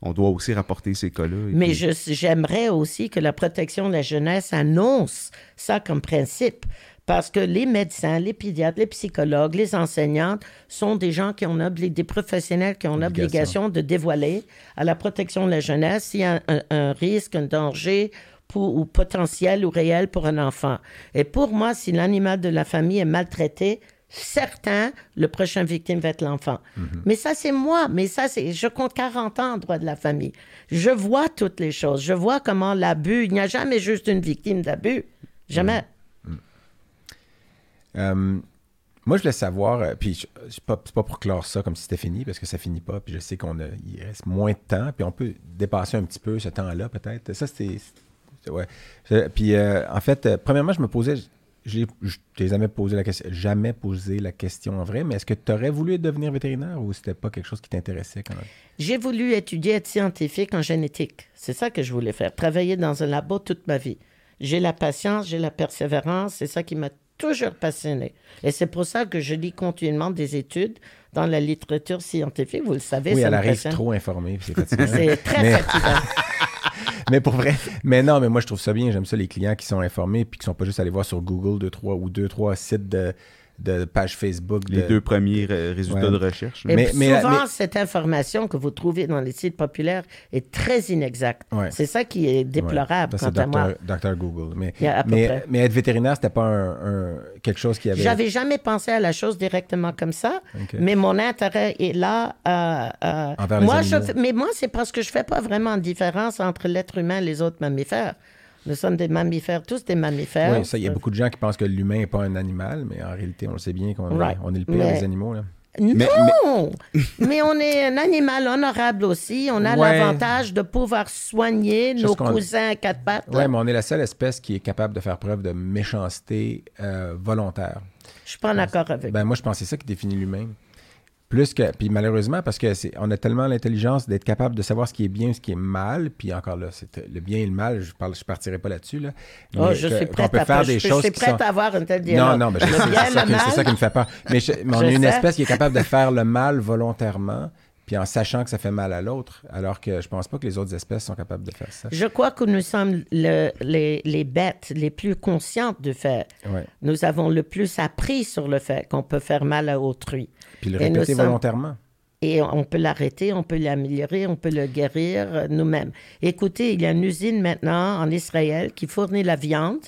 on doit aussi rapporter ces cas-là. Mais puis- je- j'aimerais aussi que la protection de la jeunesse annonce ça comme principe. Parce que les médecins, les pédiatres, les psychologues, les enseignantes sont des gens qui ont des professionnels qui ont Obligation. l'obligation de dévoiler à la protection de la jeunesse s'il y a un, un risque, un danger pour- ou potentiel ou réel pour un enfant. Et pour moi, si l'animal de la famille est maltraité, certain, le prochain victime va être l'enfant. Mais ça, c'est moi. Mais ça, c'est. Je compte 40 ans en droit de la famille. Je vois toutes les choses. Je vois comment l'abus. Il n'y a jamais juste une victime d'abus. Jamais. Euh, moi, je voulais savoir, euh, puis c'est pas, pas pour clore ça comme si c'était fini, parce que ça finit pas, puis je sais qu'on reste moins de temps, puis on peut dépasser un petit peu ce temps-là, peut-être. Ça, c'était. Ouais. Puis, euh, en fait, premièrement, je me posais. Je t'ai jamais posé la question, jamais posé la question en vrai, mais est-ce que tu aurais voulu devenir vétérinaire ou c'était pas quelque chose qui t'intéressait quand même? J'ai voulu étudier, être scientifique en génétique. C'est ça que je voulais faire. Travailler dans un labo toute ma vie. J'ai la patience, j'ai la persévérance. C'est ça qui m'a toujours passionné. Et c'est pour ça que je lis continuellement des études dans la littérature scientifique. Vous le savez, Oui, ça elle arrive passionne. trop informée. C'est très Mais- fatigant. mais pour vrai. Mais non, mais moi, je trouve ça bien. J'aime ça, les clients qui sont informés puis qui sont pas juste allés voir sur Google deux, trois ou deux, trois sites de, de pages Facebook. Les de- deux premiers ré- résultats Ouais. de recherche. Et Mais- souvent, mais- cette information que vous trouvez dans les sites populaires est très inexacte. Ouais. C'est ça qui est déplorable Ouais, ça, quant c'est à moi. Google. Mais, Yeah, mais, mais être vétérinaire, c'était pas un, un- quelque chose qui avait. J'avais jamais pensé à la chose directement comme ça, mais mon intérêt est là. euh, euh, Envers les moi, je mais moi, c'est parce que je fais pas vraiment de différence entre l'être humain et les autres mammifères. Nous sommes des mammifères, tous des mammifères. Oui, ça, il y a beaucoup de gens qui pensent que l'humain n'est pas un animal, mais en réalité, on le sait bien qu'on est- on est le pire Mais- des animaux. Là. Non! Mais, on est un animal honorable aussi. On a Ouais. l'avantage de pouvoir soigner Juste nos cousins à quatre pattes. Oui, mais on est la seule espèce qui est capable de faire preuve de méchanceté euh, volontaire. Je suis pas d'accord avec Ben, moi, je c'est ça qui définit l'humain. Plus que. Puis malheureusement, parce que c'est, on a tellement l'intelligence d'être capable de savoir ce qui est bien et ce qui est mal. Puis encore là, c'est le bien et le mal, je ne je partirai pas là-dessus. Là, Oh, Mais je que- suis prête peut à faire des je, choses je suis prête sont- à avoir un tel Non, dialogue. non, mais je Le sais, c'est ça, ça qui me fait peur. Mais, je- mais on Je est une sais. espèce qui est capable de faire le mal volontairement, puis en sachant que ça fait mal à l'autre, alors que je pense pas que les autres espèces sont capables de faire ça. Je crois que nous sommes le- les, les bêtes les plus conscientes du fait. Ouais. Nous avons le plus appris sur le fait qu'on peut faire mal à autrui. Puis le répéter sommes- volontairement. Et on peut l'arrêter, on peut l'améliorer, on peut le guérir euh, nous-mêmes. Écoutez, il y a une usine maintenant en Israël qui fournit la viande,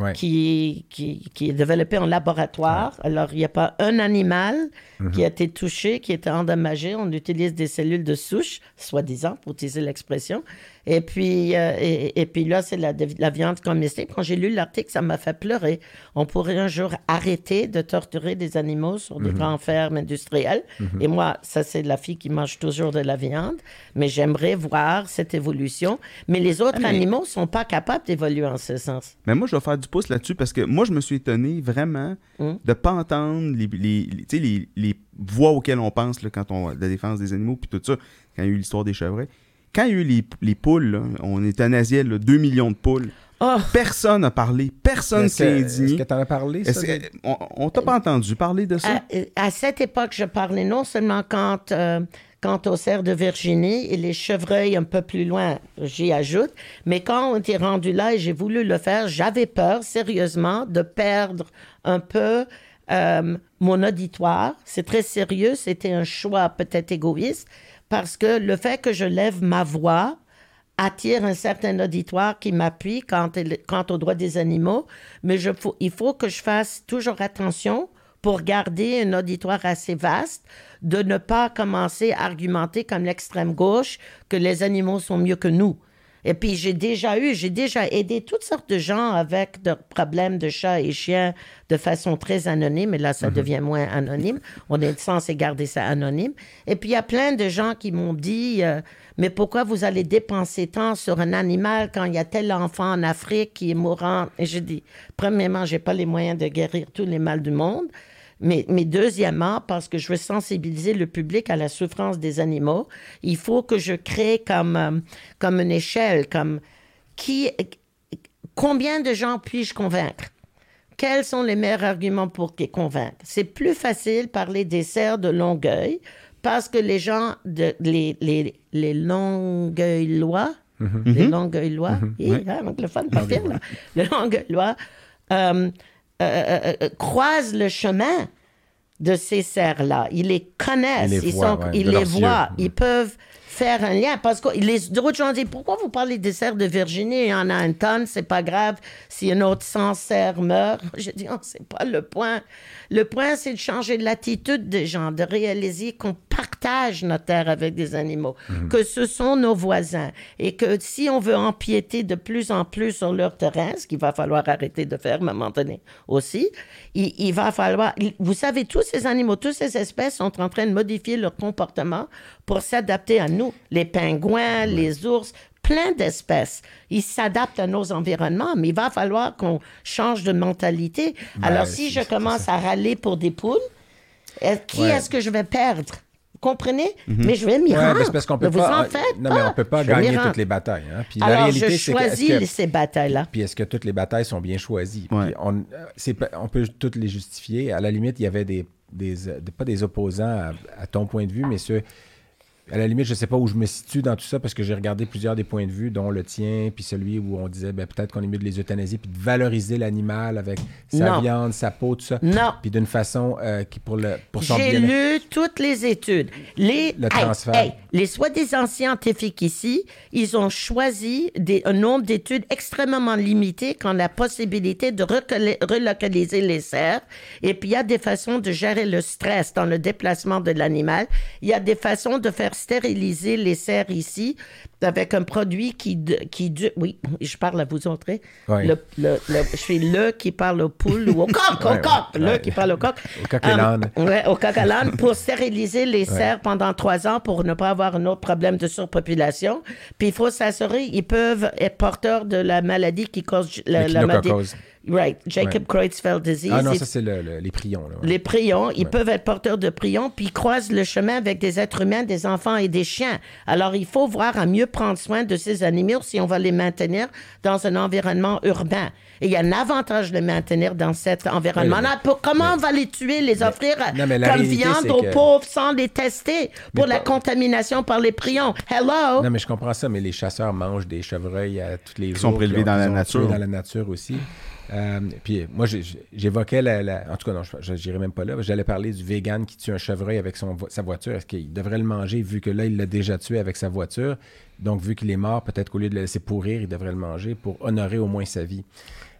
Ouais. qui, qui, qui est développée en laboratoire. Alors, il n'y a pas un animal Mhm. qui a été touché, qui a été endommagé. On utilise des cellules de souche, soi-disant, pour utiliser l'expression. Et puis, euh, et, et puis là, c'est la, la viande comestible. Quand j'ai lu l'article, ça m'a fait pleurer. On pourrait un jour arrêter de torturer des animaux sur Mhm. des grandes fermes industrielles. Et moi, ça, c'est la fille qui mange toujours de la viande. Mais j'aimerais voir cette évolution. Mais les autres mais- animaux ne sont pas capables d'évoluer en ce sens. Mais moi, je vais faire du pouce là-dessus parce que moi, je me suis étonné vraiment Hum. de pas entendre les, les voix auxquelles on pense là, quand on la défense des animaux puis tout ça, quand il y a eu l'histoire des chevrets. Quand il y a eu les, les poules, là, on euthanasiait là, 2 millions de poules. Oh, Personne n'a parlé, personne s'est que- Est-ce indigné. que tu en as parlé, ça? On on t'a pas entendu parler de ça? À, à cette époque, je parlais non seulement quand, euh, quant au cerf de Virginie et les chevreuils un peu plus loin, j'y ajoute, mais quand on était rendu là et j'ai voulu le faire, j'avais peur, sérieusement, de perdre un peu euh, mon auditoire. C'est très sérieux, c'était un choix peut-être égoïste, parce que le fait que je lève ma voix, attire un certain auditoire qui m'appuie quant, aux droits des animaux, mais il faut que je fasse toujours attention pour garder un auditoire assez vaste, de ne pas commencer à argumenter comme l'extrême gauche que les animaux sont mieux que nous. Et puis j'ai déjà eu, j'ai déjà aidé toutes sortes de gens avec des problèmes de chats et chiens de façon très anonyme, et là ça devient moins anonyme. On est censé garder ça anonyme. Et puis il y a plein de gens qui m'ont dit, euh, mais pourquoi vous allez dépenser tant sur un animal quand il y a tel enfant en Afrique qui est mourant? Et j'ai dit, premièrement, j'ai pas les moyens de guérir tous les mâles du monde. Mais, mais deuxièmement, parce que je veux sensibiliser le public à la souffrance des animaux, il faut que je crée comme, euh, comme une échelle, comme qui, combien de gens puis-je convaincre? Quels sont les meilleurs arguments pour les convaincre? C'est plus facile parler des cerfs de Longueuil parce que les gens, de, les, les, les Longueuillois, les Longueuillois, Hi, hein, anglophone, pas pire, là. les Longueuillois, euh, euh, euh, croisent le chemin de ces cerfs-là. Ils les connaissent, Ils les ils, voient, sont, ouais, ils les voient, yeux. ils peuvent faire un lien. Parce que les d'autres gens disent Pourquoi vous parlez des cerfs de Virginie? Il y en a un tonne, c'est pas grave si un autre 100 cerfs meurt. Je dis oh, c'est pas le point. Le point, c'est de changer l'attitude des gens, de réaliser qu'on partage notre terre avec des animaux, Mhm. que ce sont nos voisins et que si on veut empiéter de plus en plus sur leur terrain, ce qu'il va falloir arrêter de faire à un moment donné aussi, il, il va falloir. Vous savez, tous ces animaux, toutes ces espèces sont en train de modifier leur comportement pour s'adapter à nous. Les pingouins, les ours, plein d'espèces. Ils s'adaptent à nos environnements, mais il va falloir qu'on change de mentalité. Alors, si je commence à râler pour des poules, est- qui Ouais. est-ce que je vais perdre? Vous comprenez? Mais je vais m'y rendre. parce qu'on peut pas. en faites non, mais on peut pas gagner toutes les batailles. hein. Puis la Alors, réalité, je c'est que- est-ce choisis que- ces batailles-là. Puis est-ce que toutes les batailles sont bien choisies? Ouais. Puis on, euh, on peut toutes les justifier. À la limite, il y avait des, des, des- pas des opposants à, à ton point de vue, mais ceux, à la limite, je sais pas où je me situe dans tout ça parce que j'ai regardé plusieurs des points de vue, dont le tien, puis celui où on disait ben, peut-être qu'on est mieux de les euthanasier, puis de valoriser l'animal avec sa Non. viande, sa peau, tout ça. Non. Puis d'une façon euh, qui pour le pour son J'ai lu toutes les études. Les, Le transfert. les soi-disant scientifiques ici, ils ont choisi des, un nombre d'études extrêmement limité qui ont la possibilité de relocaliser les cerfs. Et puis, il y a des façons de gérer le stress dans le déplacement de l'animal. Il y a des façons de faire stériliser les cerfs ici avec un produit qui, qui dure... Oui, je parle à vous autres. hein. Oui. Le, le- le- je suis le qui parle au poule ou au coq, au coq, le qui parle au coq. Au coq Um. Ouais, au coq pour stériliser les cerfs pendant trois ans pour ne pas avoir un autre problème de surpopulation. Puis il faut s'assurer, ils peuvent être porteurs de la maladie qui cause la, la maladie. Right, Jacob Creutzfeldt disease. Ah non, Ils- ça c'est le- le- les prions. Là, ouais. les prions, ils peuvent être porteurs de prions, puis ils croisent le chemin avec des êtres humains, des enfants et des chiens. Alors, il faut voir à mieux prendre soin de ces animaux si on va les maintenir dans un environnement urbain. Et il y a un avantage de les maintenir dans cet environnement-là. Comment on va les tuer, les offrir non, comme viande aux que- pauvres sans les tester pour Mais la pas- contamination par les prions? Hello? Non, mais je comprends ça, mais les chasseurs mangent des chevreuils à tous les jours. sont prélevés dans ils la nature. dans la nature aussi. Euh, puis moi, j'évoquais la, En tout cas, non, je n'irai même pas là. J'allais parler du vegan qui tue un chevreuil avec son, sa voiture. Est-ce qu'il devrait le manger vu que là, il l'a déjà tué avec sa voiture? Donc, vu qu'il est mort, peut-être qu'au lieu de le laisser pourrir, il devrait le manger pour honorer au moins sa vie.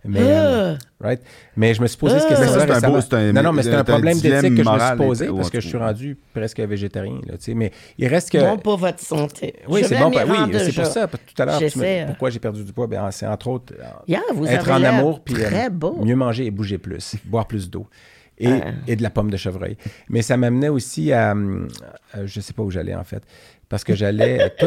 Mais, euh, right? mais je me suis posé cette Euh. question c'est un récemment. beau- c'est un- non, non, mais c'est un un problème d'éthique que je me suis posé parce que je suis rendu presque végétarien. Là, tu sais. mais il reste que... Bon pour votre santé. Oui, c'est bon. oui, c'est pour ça. Tout à l'heure, me- euh. pourquoi j'ai perdu du poids? Ben, c'est entre autres euh, Yeah, vous être avez en amour, puis euh, très beau. mieux manger et bouger plus, boire plus d'eau. Et, Ah. et de la pomme de chevreuil. Mais ça m'amenait aussi à, euh, je sais pas où j'allais en fait, parce que j'allais euh, tout,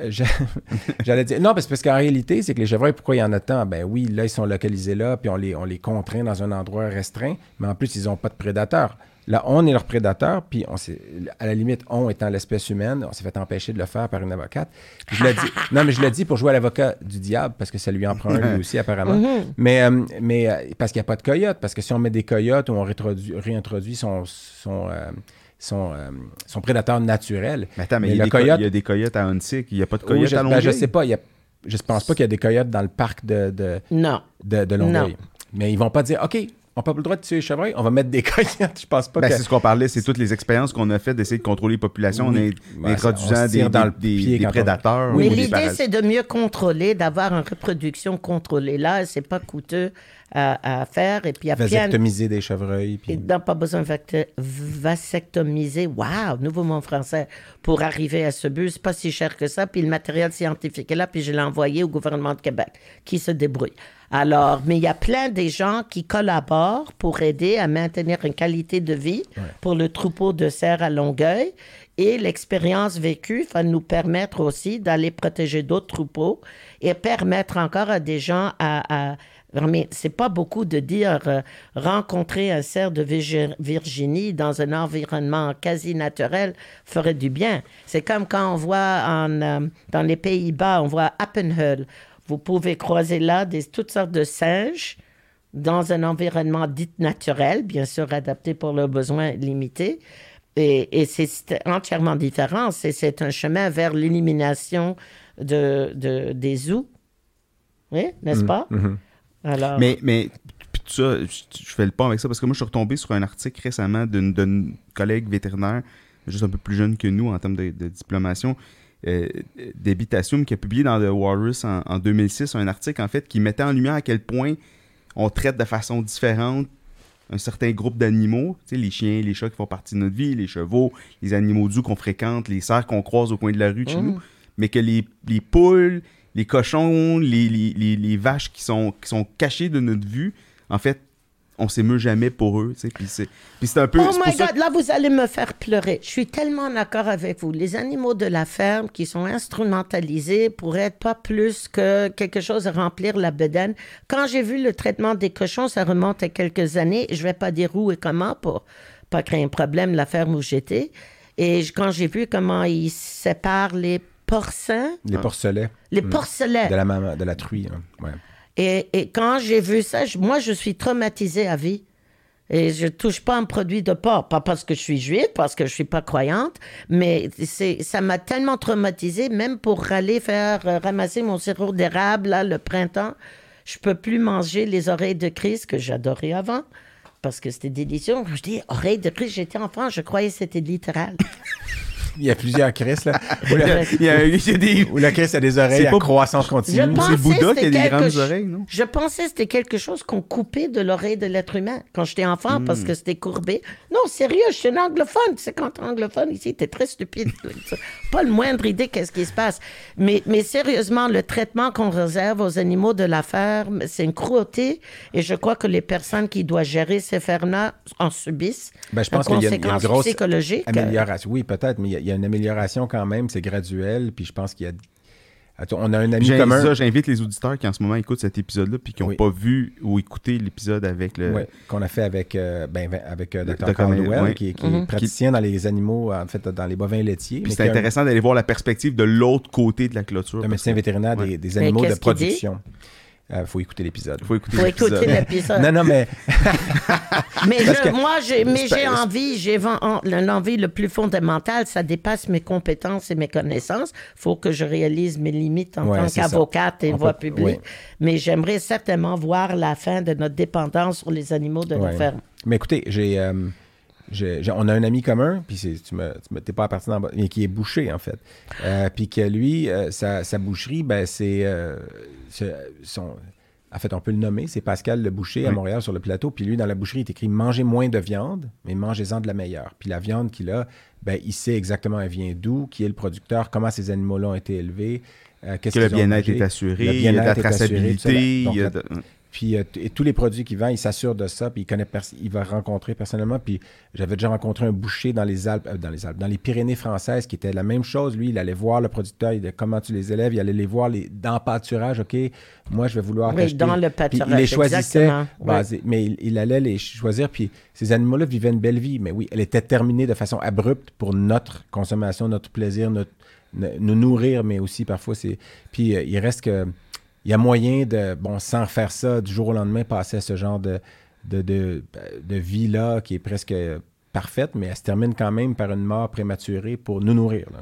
euh, j'a- j'allais dire, non, parce, parce qu'en réalité, c'est que les chevreuils, pourquoi il y en a tant? Ben oui, là, ils sont localisés là, puis on les, on les contraint dans un endroit restreint, mais en plus, ils n'ont pas de prédateurs. Là, on est leur prédateur, puis on à la limite, on étant l'espèce humaine, on s'est fait empêcher de le faire par une avocate. Je le dis, non, mais je le dis pour jouer à l'avocat du diable, parce que ça lui en prend un lui aussi, apparemment. Mais, euh, mais euh, parce qu'il n'y a pas de coyote, parce que si on met des coyotes ou on réintroduit, réintroduit son, son, euh, son, euh, son prédateur naturel. Mais attends, mais, il, y le a des co- coyote, il y a des coyotes à Huntsic, il n'y a pas de coyotes je, à ben, Longueuil? je sais pas, il y a, je pense pas qu'il y a des coyotes dans le parc de, de, Non. de, de Longueuil. Non. Mais ils vont pas dire, OK, on n'a pas le droit de tuer les chevreuils, on va mettre des coyotes. Je pense pas Ben, que... c'est ce qu'on parlait, c'est toutes les expériences qu'on a faites d'essayer de contrôler les populations en Oui. in- Ouais, introduisant des, dans le des- pied des quand on- prédateurs. Oui, Mais l'idée, c'est de mieux contrôler, d'avoir une reproduction contrôlée. Là, c'est pas coûteux à, à faire. Et puis, il y a plein de... vasectomiser des chevreuils. Puis... Et non, pas besoin de vasectomiser. Wow, nouveau mot français. Pour arriver à ce but, c'est pas si cher que ça. Puis le matériel scientifique est là, puis je l'ai envoyé au gouvernement de Québec, qui se débrouille. Alors, mais il y a plein des gens qui collaborent pour aider à maintenir une qualité de vie pour le troupeau de cerfs à Longueuil. Et l'expérience vécue va nous permettre aussi d'aller protéger d'autres troupeaux et permettre encore à des gens à, à mais c'est pas beaucoup de dire euh, rencontrer un cerf de Virgi- Virginie dans un environnement quasi naturel ferait du bien. C'est comme quand on voit en, euh, dans les Pays-Bas, on voit Appenheul. Vous pouvez croiser là des, toutes sortes de singes dans un environnement dit naturel, bien sûr adapté pour leurs besoins limités. Et, et c'est entièrement différent. C'est- un chemin vers l'élimination de, de, des zoos. Oui, n'est-ce pas? Alors, Mais, mais tout ça, je, fais le pont avec ça parce que moi, je suis retombé sur un article récemment d'une collègue vétérinaire, juste un peu plus jeune que nous en termes de, de diplomation, euh, qui a publié dans The Walrus en, en 2006 un article, en fait, qui mettait en lumière à quel point on traite de façon différente un certain groupe d'animaux, tu sais, les chiens, les chats qui font partie de notre vie, les chevaux, les animaux doux qu'on fréquente, les cerfs qu'on croise au coin de la rue de chez Mhm. nous, mais que les, les poules, les cochons, les, les, les- les vaches qui sont, qui sont cachées de notre vue, en fait, on s'émeut jamais pour eux, puis c'est un peu... Oh pour my God, là, vous allez me faire pleurer. Je suis tellement d'accord avec vous. Les animaux de la ferme qui sont instrumentalisés pourraient être pas plus que quelque chose à remplir la bedaine. Quand j'ai vu le traitement des cochons, ça remonte à quelques années. Je vais pas dire où et comment pour pas créer un problème, la ferme où j'étais. Et quand j'ai vu comment ils séparent les porcins, Les porcelets. les porcelets, De la, maman- de la truie. hein. Ouais. et, et quand j'ai vu ça, je- moi, je suis traumatisée à vie. Et je touche pas un produit de porc, pas parce que je suis juive, parce que je suis pas croyante, mais c'est, ça m'a tellement traumatisée, même pour aller faire euh, ramasser mon sirop d'érable, là, le printemps, je peux plus manger les oreilles de Christ que j'adorais avant. Parce que c'était délicieux. Quand je dis oreilles de Christ, j'étais enfant, je croyais que c'était littéral. Il y a plusieurs Chris, là. Où la, Il y a, il y a des... où la Chris a des oreilles C'est à pas- croissance continue. C'est Bouddha qui a des grandes oreilles, non? Je pensais que c'était quelque chose qu'on coupait de l'oreille de l'être humain quand j'étais enfant Hmm. parce que c'était courbé. Non, sérieux, je suis un anglophone. C'est quand t'es anglophone ici, t'es très stupide. Pas le moindre idée qu'est-ce qui se passe. Mais, mais sérieusement, le traitement qu'on réserve aux animaux de la ferme, c'est une cruauté et je crois que les personnes qui doivent gérer ces fermes-là en subissent. Ben, je pense en qu'il y a une, il y a une conséquence grosse psychologique. amélioration. Oui, peut-être, mais il y, a, y a une amélioration quand même. C'est graduel. Puis je pense qu'il y a. Attends, on a un ami J'ai- commun. ça, J'invite les auditeurs qui en ce moment écoutent cet épisode-là puis qui n'ont Oui. pas vu ou écouté l'épisode avec le. Qu'on a fait avec, euh, ben, ben, avec euh, Dr. Dr. Caldwell, ouais. qui, est- qui Mhm. est praticien dans les animaux, en fait, dans les bovins laitiers. Puis c'est un- intéressant d'aller voir la perspective de l'autre côté de la clôture. Un parce médecin que- vétérinaire des, Ouais. des animaux de dit? Il faut écouter l'épisode. faut écouter Faut écouter l'épisode. Non, non, mais Mais Parce je- que- moi, j'ai, mais j'ai envie, j'ai l'envie le plus fondamental, ça dépasse mes compétences et mes connaissances. faut que je réalise mes limites en Ouais, tant qu'avocate et On voix peut- publique. ouais. Mais j'aimerais certainement voir la fin de notre dépendance sur les animaux de Ouais. la ferme. Mais écoutez, j'ai, euh, on a un ami commun, puis c'est, tu me, tu me- t'es pas parti dans mais qui est boucher en fait. Euh, puis que lui, euh, sa, sa boucherie, ben c'est, euh, son, en fait, on peut le nommer, c'est Pascal le boucher à. Montréal sur le plateau. Puis lui, dans la boucherie, il est écrit mangez moins de viande, mais mangez-en de la meilleure. Puis la viande qu'il a, ben il sait exactement elle vient d'où, qui est le producteur, comment ces animaux-là ont été élevés. euh, Que le bien-être est assuré, Le il y a de la bien-être assuré, traçabilité. Donc, il y a la- de- puis euh, et tous les produits qu'il vend, il s'assure de ça, puis il connaît il va rencontrer personnellement. Puis j'avais déjà rencontré un boucher dans les Alpes, euh, dans les Alpes, dans les Pyrénées françaises, qui était la même chose. Lui, il allait voir le producteur, il disait comment tu les élèves, il allait les voir les, dans le pâturage. Ok, moi je vais vouloir Oui, dans le Puis pâturage, il les choisissait, oui. mais il, il allait les choisir. Puis ces animaux-là vivaient une belle vie, mais oui, elle était terminée de façon abrupte pour notre consommation, notre plaisir, notre nous nourrir, mais aussi parfois c'est. Puis euh, il reste que il y a moyen de, bon, sans faire ça du jour au lendemain, passer à ce genre de, de, de, de vie-là qui est presque parfaite, mais elle se termine quand même par une mort prématurée pour nous nourrir. là.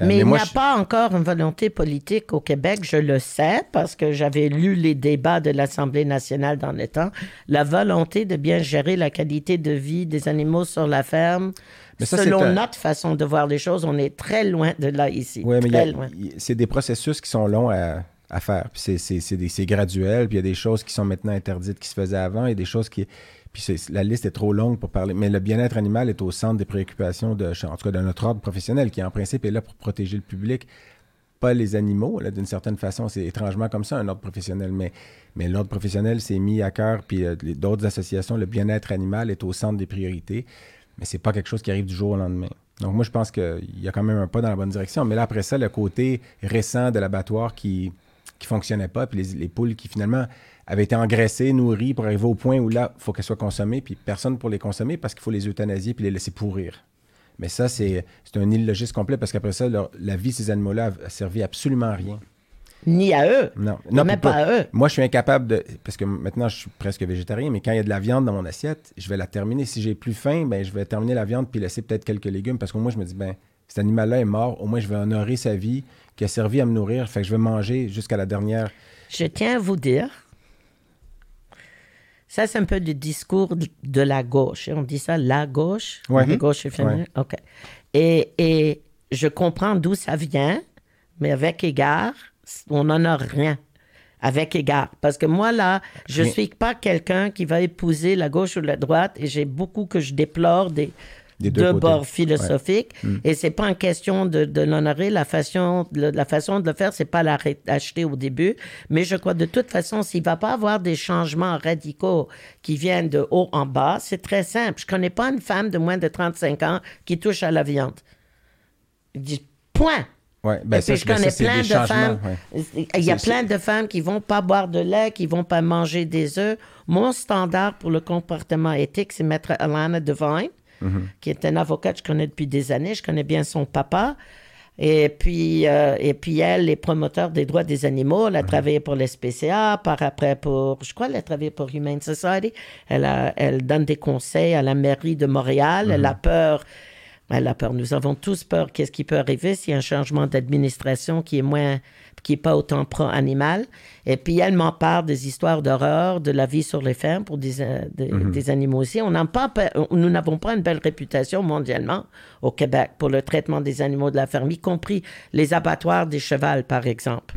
Euh, Mais, il n'y a je- pas encore une volonté politique au Québec, je le sais, parce que j'avais lu les débats de l'Assemblée nationale dans le temps. La volonté de bien gérer la qualité de vie des animaux sur la ferme. Mais ça, c'est Selon un- notre façon de voir les choses, on est très loin de là ici. Ouais, mais c'est des processus qui sont longs à, à faire. Puis c'est- graduel. Puis il y a des choses qui sont maintenant interdites qui se faisaient avant et des choses qui. Puis la liste est trop longue pour parler. Mais le bien-être animal est au centre des préoccupations de, en tout cas, de notre ordre professionnel qui, en principe, est là pour protéger le public, pas les animaux. D'une certaine façon, c'est étrangement comme ça, un ordre professionnel. Mais, mais l'ordre professionnel s'est mis à cœur. Puis euh, d'autres associations, le bien-être animal est au centre des priorités. Mais c'est pas quelque chose qui arrive du jour au lendemain. Donc moi, je pense qu'il y a quand même un pas dans la bonne direction. Mais là, après ça, le côté récent de l'abattoir qui qui fonctionnait pas, puis les, les poules qui finalement avaient été engraissées, nourries pour arriver au point où là, il faut qu'elles soient consommées, puis personne pour les consommer parce qu'il faut les euthanasier puis les laisser pourrir. Mais ça, c'est un illogisme complet parce qu'après ça, leur- la vie de ces animaux-là a, servi absolument à rien. Ni à eux. Non, Non, même pas à eux. Moi, je suis incapable de. Parce que maintenant, je suis presque végétarien, mais quand il y a de la viande dans mon assiette, je vais la terminer. Si j'ai plus faim, ben, je vais terminer la viande puis laisser peut-être quelques légumes parce qu'au moins, je me dis, ben, cet animal-là est mort. Au moins, je vais honorer sa vie qui a servi à me nourrir. Fait que je vais manger jusqu'à la dernière. Je tiens à vous dire, ça c'est un peu le discours de- la gauche. On dit ça, la gauche? Ouais. La gauche et féminin. OK. Et, et je comprends d'où ça vient, mais avec égard, on n'en a rien. Avec égard. Parce que moi, là, je Rien. suis pas quelqu'un qui va épouser la gauche ou la droite et j'ai beaucoup que je déplore des, Des deux deux bords philosophiques. Mm. Et c'est pas une question de, de l'honorer. La façon, le- la façon de le faire, c'est pas l'acheter au début. Mais je crois de toute façon, s'il va pas avoir des changements radicaux qui viennent de haut en bas, c'est très simple. Je connais pas une femme de moins de 35 ans qui touche à la viande. Point. Ouais, ben Et ça, je ben ça, connais c'est plein de femmes. ouais. Il y a plein de femmes qui vont pas boire de lait, qui vont pas manger des œufs. Mon standard pour le comportement éthique, c'est Maître Alana Devine, Mm-hmm. qui est un avocat que je connais depuis des années. Je connais bien son papa. Et puis, euh, et puis elle est promoteur des droits des animaux. Elle a Mhm. travaillé pour l'SPCA, par après pour, je crois, elle a travaillé pour Humane Society. Elle, a, elle donne des conseils à la mairie de Montréal. Elle a Mhm. peur. Elle a peur. Nous avons tous peur. Qu'est-ce qui peut arriver s'il y a un changement d'administration qui est moins, qui est pas autant pro-animal. Et puis elle m'en parle des histoires d'horreur, de la vie sur les fermes pour des, euh, des, des animaux aussi. On pas, nous n'avons pas une belle réputation mondialement au Québec pour le traitement des animaux de la ferme, y compris les abattoirs des chevals, par exemple.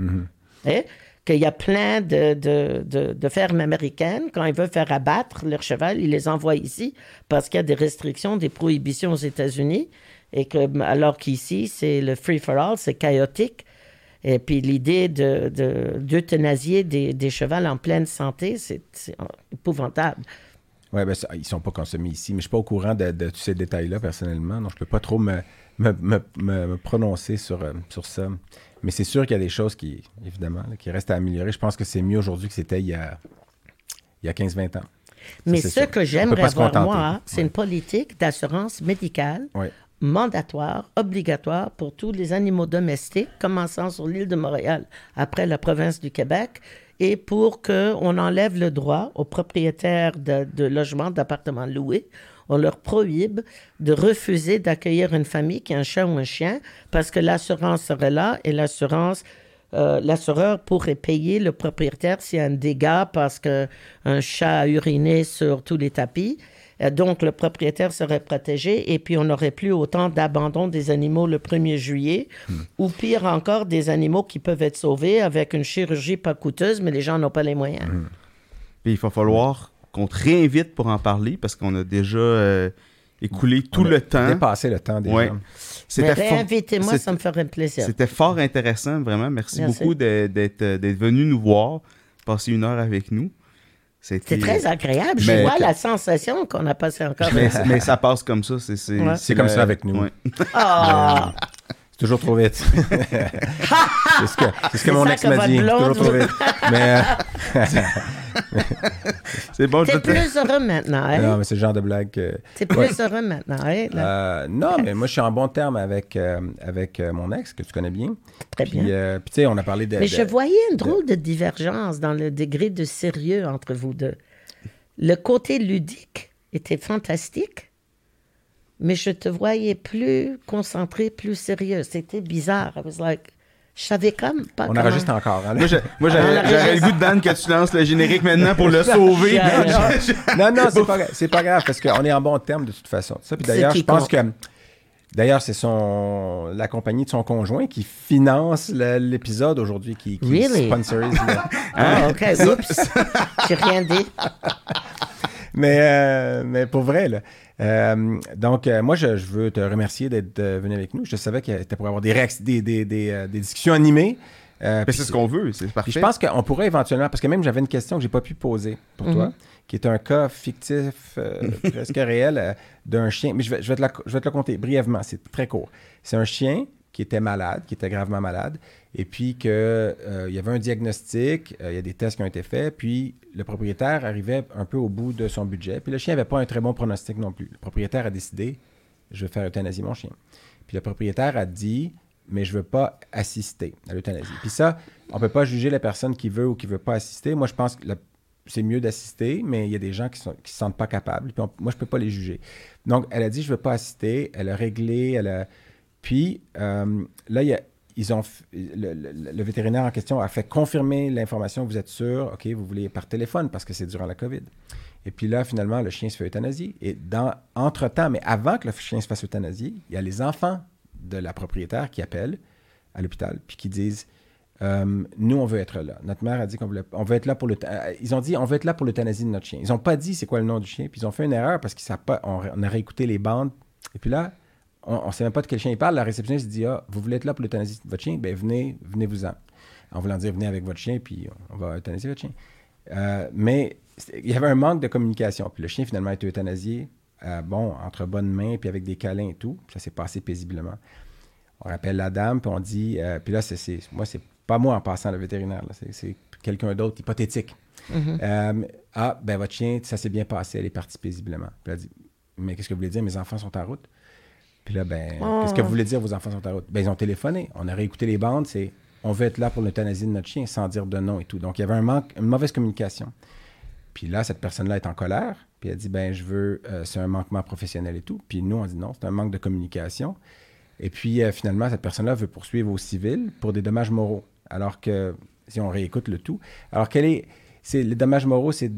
Et qu'il y a plein de, de, de, de fermes américaines, quand ils veulent faire abattre leur cheval, ils les envoient ici parce qu'il y a des restrictions, des prohibitions aux États-Unis. Et que, alors qu'ici, c'est le free-for-all, c'est chaotique. Et puis l'idée de, de, d'euthanasier des, des chevals en pleine santé, c'est, épouvantable. Oui, ben, ils sont pas consommés ici, mais je ne suis pas au courant de, de tous ces détails-là personnellement, donc je ne peux pas trop me, me, me, me- prononcer sur, euh, sur ça. Mais c'est sûr qu'il y a des choses qui, évidemment, là, qui restent à améliorer. Je pense que c'est mieux aujourd'hui que c'était il y a, il y a 15-20 ans. Mais ce sûr. que j'aimerais pas se voir, contenter. moi, c'est Ouais. une politique d'assurance médicale Oui. Mandatoire, obligatoire pour tous les animaux domestiques, commençant sur l'île de Montréal, après la province du Québec, et pour qu'on enlève le droit aux propriétaires de, logements, d'appartements loués, on leur prohibe de refuser d'accueillir une famille qui a un chat ou un chien, parce que l'assurance serait là et l'assurance euh, l'assureur pourrait payer le propriétaire s'il y a un dégât parce qu'un chat a uriné sur tous les tapis. Euh, Donc, le propriétaire serait protégé et puis on n'aurait plus autant d'abandon des animaux le 1er juillet ou pire encore, des animaux qui peuvent être sauvés avec une chirurgie pas coûteuse, mais les gens n'ont pas les moyens. Puis il va falloir qu'on te réinvite pour en parler parce qu'on a déjà euh, écoulé tout le temps. Dépassé le temps déjà. Ouais. Mais C'était fort- réinvitez-moi, ça me ferait plaisir. C'était fort intéressant, vraiment. Merci, Merci. beaucoup d'être venu nous voir, passer une heure avec nous. C'était- C'est très agréable. Je vois la sensation qu'on a passé encore. Mais, mais ça passe comme ça. C'est Ouais. Comme ça avec nous. ouais. Ah! Toujours trop vite. c'est ce que, c'est ce que C'est mon ex m'a dit. Toujours trop vite. Mais, euh, C'est bon, je T'es te- plus heureux maintenant, hein? non, mais c'est le genre de blague que. T'es plus heureux maintenant, hein? là? Euh, non, mais moi, je suis en bon terme avec, euh, avec mon ex, que tu connais bien. Très Puis, bien. puis, tu sais, on a parlé de. Mais de- je voyais une drôle de divergence dans le degré de sérieux entre vous deux. Le côté ludique était fantastique, mais je te voyais plus concentré, plus sérieux. C'était bizarre. I was like, je savais comme pas On comment... enregistre encore. hein. Moi, j'avais le goût de Dan que tu lances le générique maintenant pour le sauver. Non, non, c'est pas, gra- c'est pas grave parce qu'on est en bon terme de toute façon. Ça, puis d'ailleurs, je pense compte. que. D'ailleurs, c'est son la compagnie de son conjoint qui finance l'épisode aujourd'hui, qui, qui Really? sponsorise. le- Ah, OK. Oups. J'ai rien dit. mais, euh, mais pour vrai, là. Euh, donc, euh, moi, je, je veux te remercier d'être venu avec nous. Je savais que tu pour avoir des, des, des, des, euh, des discussions animées. Euh, c'est ce qu'on veut, c'est parfait. Puis je pense qu'on pourrait éventuellement, parce que même j'avais une question que j'ai pas pu poser pour Mhm. toi, qui est un cas fictif, euh, presque réel, euh, d'un chien. Mais je vais, je, vais te la- je vais te le compter brièvement, c'est très court. C'est un chien qui était malade, qui était gravement malade, et puis qu'il y avait un diagnostic, euh, il y a des tests qui ont été faits, puis le propriétaire arrivait un peu au bout de son budget, puis le chien n'avait pas un très bon pronostic non plus. Le propriétaire a décidé, je vais faire euthanasier mon chien. Puis le propriétaire a dit, mais je veux pas assister à l'euthanasie. Puis ça, on peut pas juger la personne qui veut ou qui veut pas assister. Moi, je pense que c'est mieux d'assister, mais il y a des gens qui ne se sentent pas capables. Puis moi, je peux pas les juger. Donc, elle a dit, je veux pas assister. Elle a réglé. Elle a... Puis euh, là, ils ont, le, vétérinaire en question a fait confirmer l'information. Vous êtes sûr, OK, vous voulez par téléphone parce que c'est durant la COVID. Et puis là, finalement, le chien se fait euthanasier. Et dans, entre-temps, mais avant que le chien se fasse euthanasier, il y a les enfants de la propriétaire qui appellent à l'hôpital puis qui disent euh, Nous, on veut être là. Notre mère a dit qu'on voulait, on veut être là pour le. euh, Ils ont dit On veut être là pour l'euthanasie de notre chien. Ils n'ont pas dit c'est quoi le nom du chien. Puis ils ont fait une erreur parce pas. On, on a réécouté les bandes. Et puis là, on ne sait même pas de quel chien il parle. La réceptionniste dit Ah, vous voulez être là pour l'euthanasie de votre chien? Ben venez, venez-vous-en. En voulant dire venez avec votre chien, puis on va euthanasier votre chien. Euh, mais il y avait un manque de communication. Puis le chien, finalement, a été euthanasié, euh, bon, entre bonnes mains, puis avec des câlins et tout. Ça s'est passé paisiblement. On rappelle la dame, puis on dit, euh, puis là, c'est, c'est- moi, c'est pas moi en passant le vétérinaire, c'est, quelqu'un d'autre, hypothétique. Euh, ah, ben votre chien, ça s'est bien passé, elle est partie paisiblement. Puis elle dit, mais qu'est-ce que vous voulez dire, mes enfants sont en route? Puis là, ben, Oh. qu'est-ce que vous voulez dire, vos enfants sont à route? Ben, ils ont téléphoné. On a réécouté les bandes, c'est on veut être là pour l'euthanasie de notre chien sans dire de non et tout. Donc, il y avait un manque, une mauvaise communication. Puis là, cette personne-là est en colère. Puis elle dit, ben, je veux, euh, c'est un manquement professionnel et tout. Puis nous, on dit non, c'est un manque de communication. Et puis, euh, finalement, cette personne-là veut poursuivre au civil pour des dommages moraux. Alors que, si on réécoute le tout, alors quel est, c'est, les dommages moraux, c'est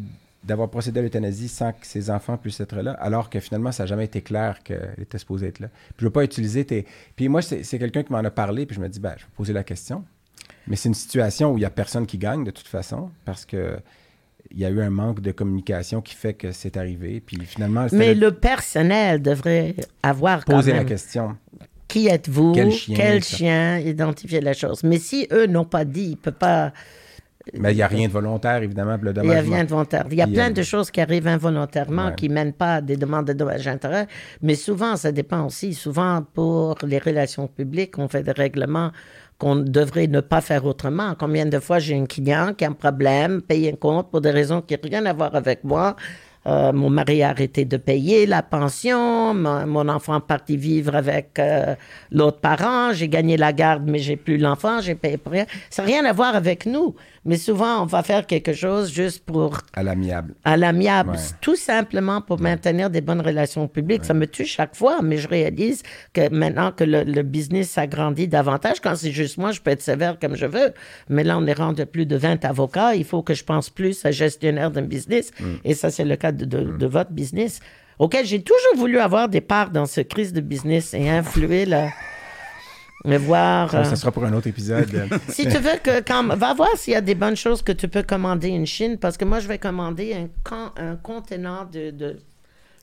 d'avoir procédé à l'euthanasie sans que ses enfants puissent être là, alors que finalement, ça n'a jamais été clair qu'elle était supposée être là. Puis je ne veux pas utiliser tes... Puis moi, c'est, quelqu'un qui m'en a parlé, puis je me dis, ben, je vais poser la question. Mais c'est une situation où il n'y a personne qui gagne de toute façon, parce que il y a eu un manque de communication qui fait que c'est arrivé. Puis finalement, Mais le- le personnel devrait avoir poser la question. qui êtes-vous, Quel chien, ça. chien, identifier la chose. Mais si eux n'ont pas dit, ils peuvent pas. Mais il n'y a rien de volontaire, évidemment, pour le Il y a dommage. rien de volontaire. Il y a plein de choses qui arrivent involontairement, Ouais. qui ne mènent pas à des demandes de dommages d'intérêt. Mais souvent, ça dépend aussi. Souvent, pour les relations publiques, on fait des règlements qu'on devrait ne pas faire autrement. Combien de fois j'ai un client qui a un problème, paye un compte pour des raisons qui n'ont rien à voir avec moi. Euh, mon mari a arrêté de payer la pension, mon, mon enfant est parti vivre avec euh, l'autre parent, j'ai gagné la garde, mais j'ai plus l'enfant, j'ai payé pour rien. Ça n'a rien à voir avec nous. Mais souvent, on va faire quelque chose juste pour À l'amiable. à l'amiable, Ouais. tout simplement pour maintenir des bonnes relations publiques. Ça me tue chaque fois, mais je réalise que maintenant que le, le business s'agrandit davantage, quand c'est juste moi, je peux être sévère comme je veux. Mais là, on est rendu à plus de 20 avocats. Il faut que je pense plus à gestionnaire d'un business. Mm. Et ça, c'est le cas de, de- de votre business, auquel j'ai toujours voulu avoir des parts dans ce crise de business et influer la... Mais voir... Ça, euh, ça sera pour un autre épisode. si tu veux que quand, va voir s'il y a des bonnes choses que tu peux commander en Chine parce que moi je vais commander un, con- un contenant de, de,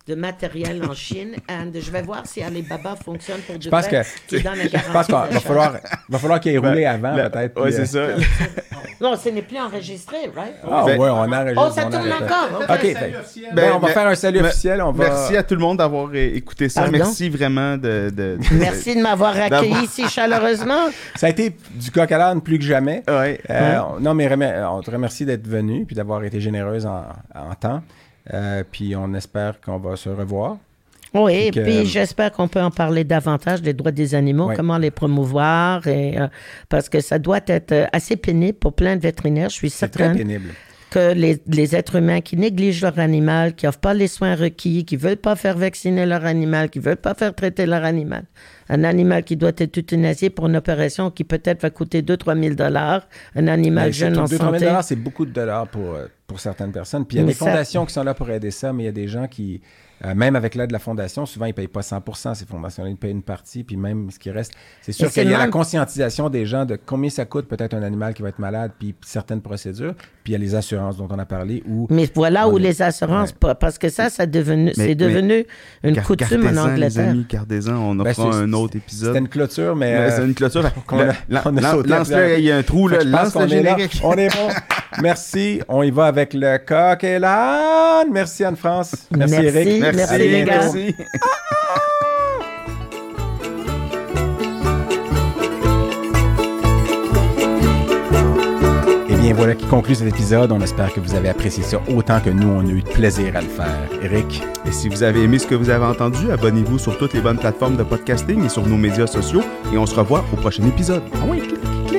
de matériel en Chine et je vais voir si Alibaba fonctionne pour du Je pense vrai, que- Je pense qu'il va falloir, va falloir qu'il ait roulé avant, Ben, peut-être. Ouais, puis, c'est euh, ça. Non, ce n'est plus enregistré, right? Ah, Ben- ouais, on enregistre. Oh, ça on tourne arrête. encore. ok. OK, fait- ben, on va mais- faire un salut mais- officiel. On va... Merci à tout le monde d'avoir euh, écouté ça. Pardon? Merci vraiment de. de- de- Merci de m'avoir accueilli si chaleureusement. Ça a été du coq à l'âne plus que jamais. Ouais. Euh, on- Non, mais on te remercie d'être venu puis d'avoir été généreuse en, en temps. Euh, puis on espère qu'on va se revoir. Oui, et Puis j'espère qu'on peut en parler davantage des droits des animaux, Ouais. comment les promouvoir, et, euh, parce que ça doit être euh, assez pénible pour plein de vétérinaires. Je suis très certaine pénible. que les, les êtres humains qui négligent leur animal, qui n'offrent pas les soins requis, qui veulent pas faire vacciner leur animal, qui veulent pas faire traiter leur animal, un animal qui doit être euthanasié pour une opération qui peut-être va coûter 2-3 000 dollars, un animal Mais jeune en 2 000 santé. dollars, c'est beaucoup de dollars pour, euh, pour certaines personnes. Puis il y a Mais des ça- fondations qui sont là pour aider ça, mais il y a des gens qui, euh, même avec l'aide de la fondation, souvent ils ne payent pas 100% ces fondations-là, ils payent une partie, puis même ce qui reste. C'est sûr c'est qu'il y a la conscientisation des gens de combien ça coûte peut-être un animal qui va être malade, puis certaines procédures, puis il y a les assurances dont on a parlé, où Mais voilà où est- les assurances, Ouais. parce que ça, ça devenu, Mais- c'est devenu une Gar- coutume en gardez-en, les Angleterre. amis, gardez-en. On en Ben, c'est- un autre épisode. c'était une clôture, mais... Mais euh, c'est une clôture. Lance-le, il y a un trou, là. Lance le est là. générique. On est bon. Merci. On y va avec le coq et l'âne. Merci Anne-France. Merci, Merci. Eric. Merci, les gars. Merci. Eh bien, voilà qui conclut cet épisode. On espère que vous avez apprécié ça autant que nous, on a eu de plaisir à le faire. Eric, Et si vous avez aimé ce que vous avez entendu, abonnez-vous sur toutes les bonnes plateformes de podcasting et sur nos médias sociaux. Et on se revoit au prochain épisode. ah oui, clic, clic, clic.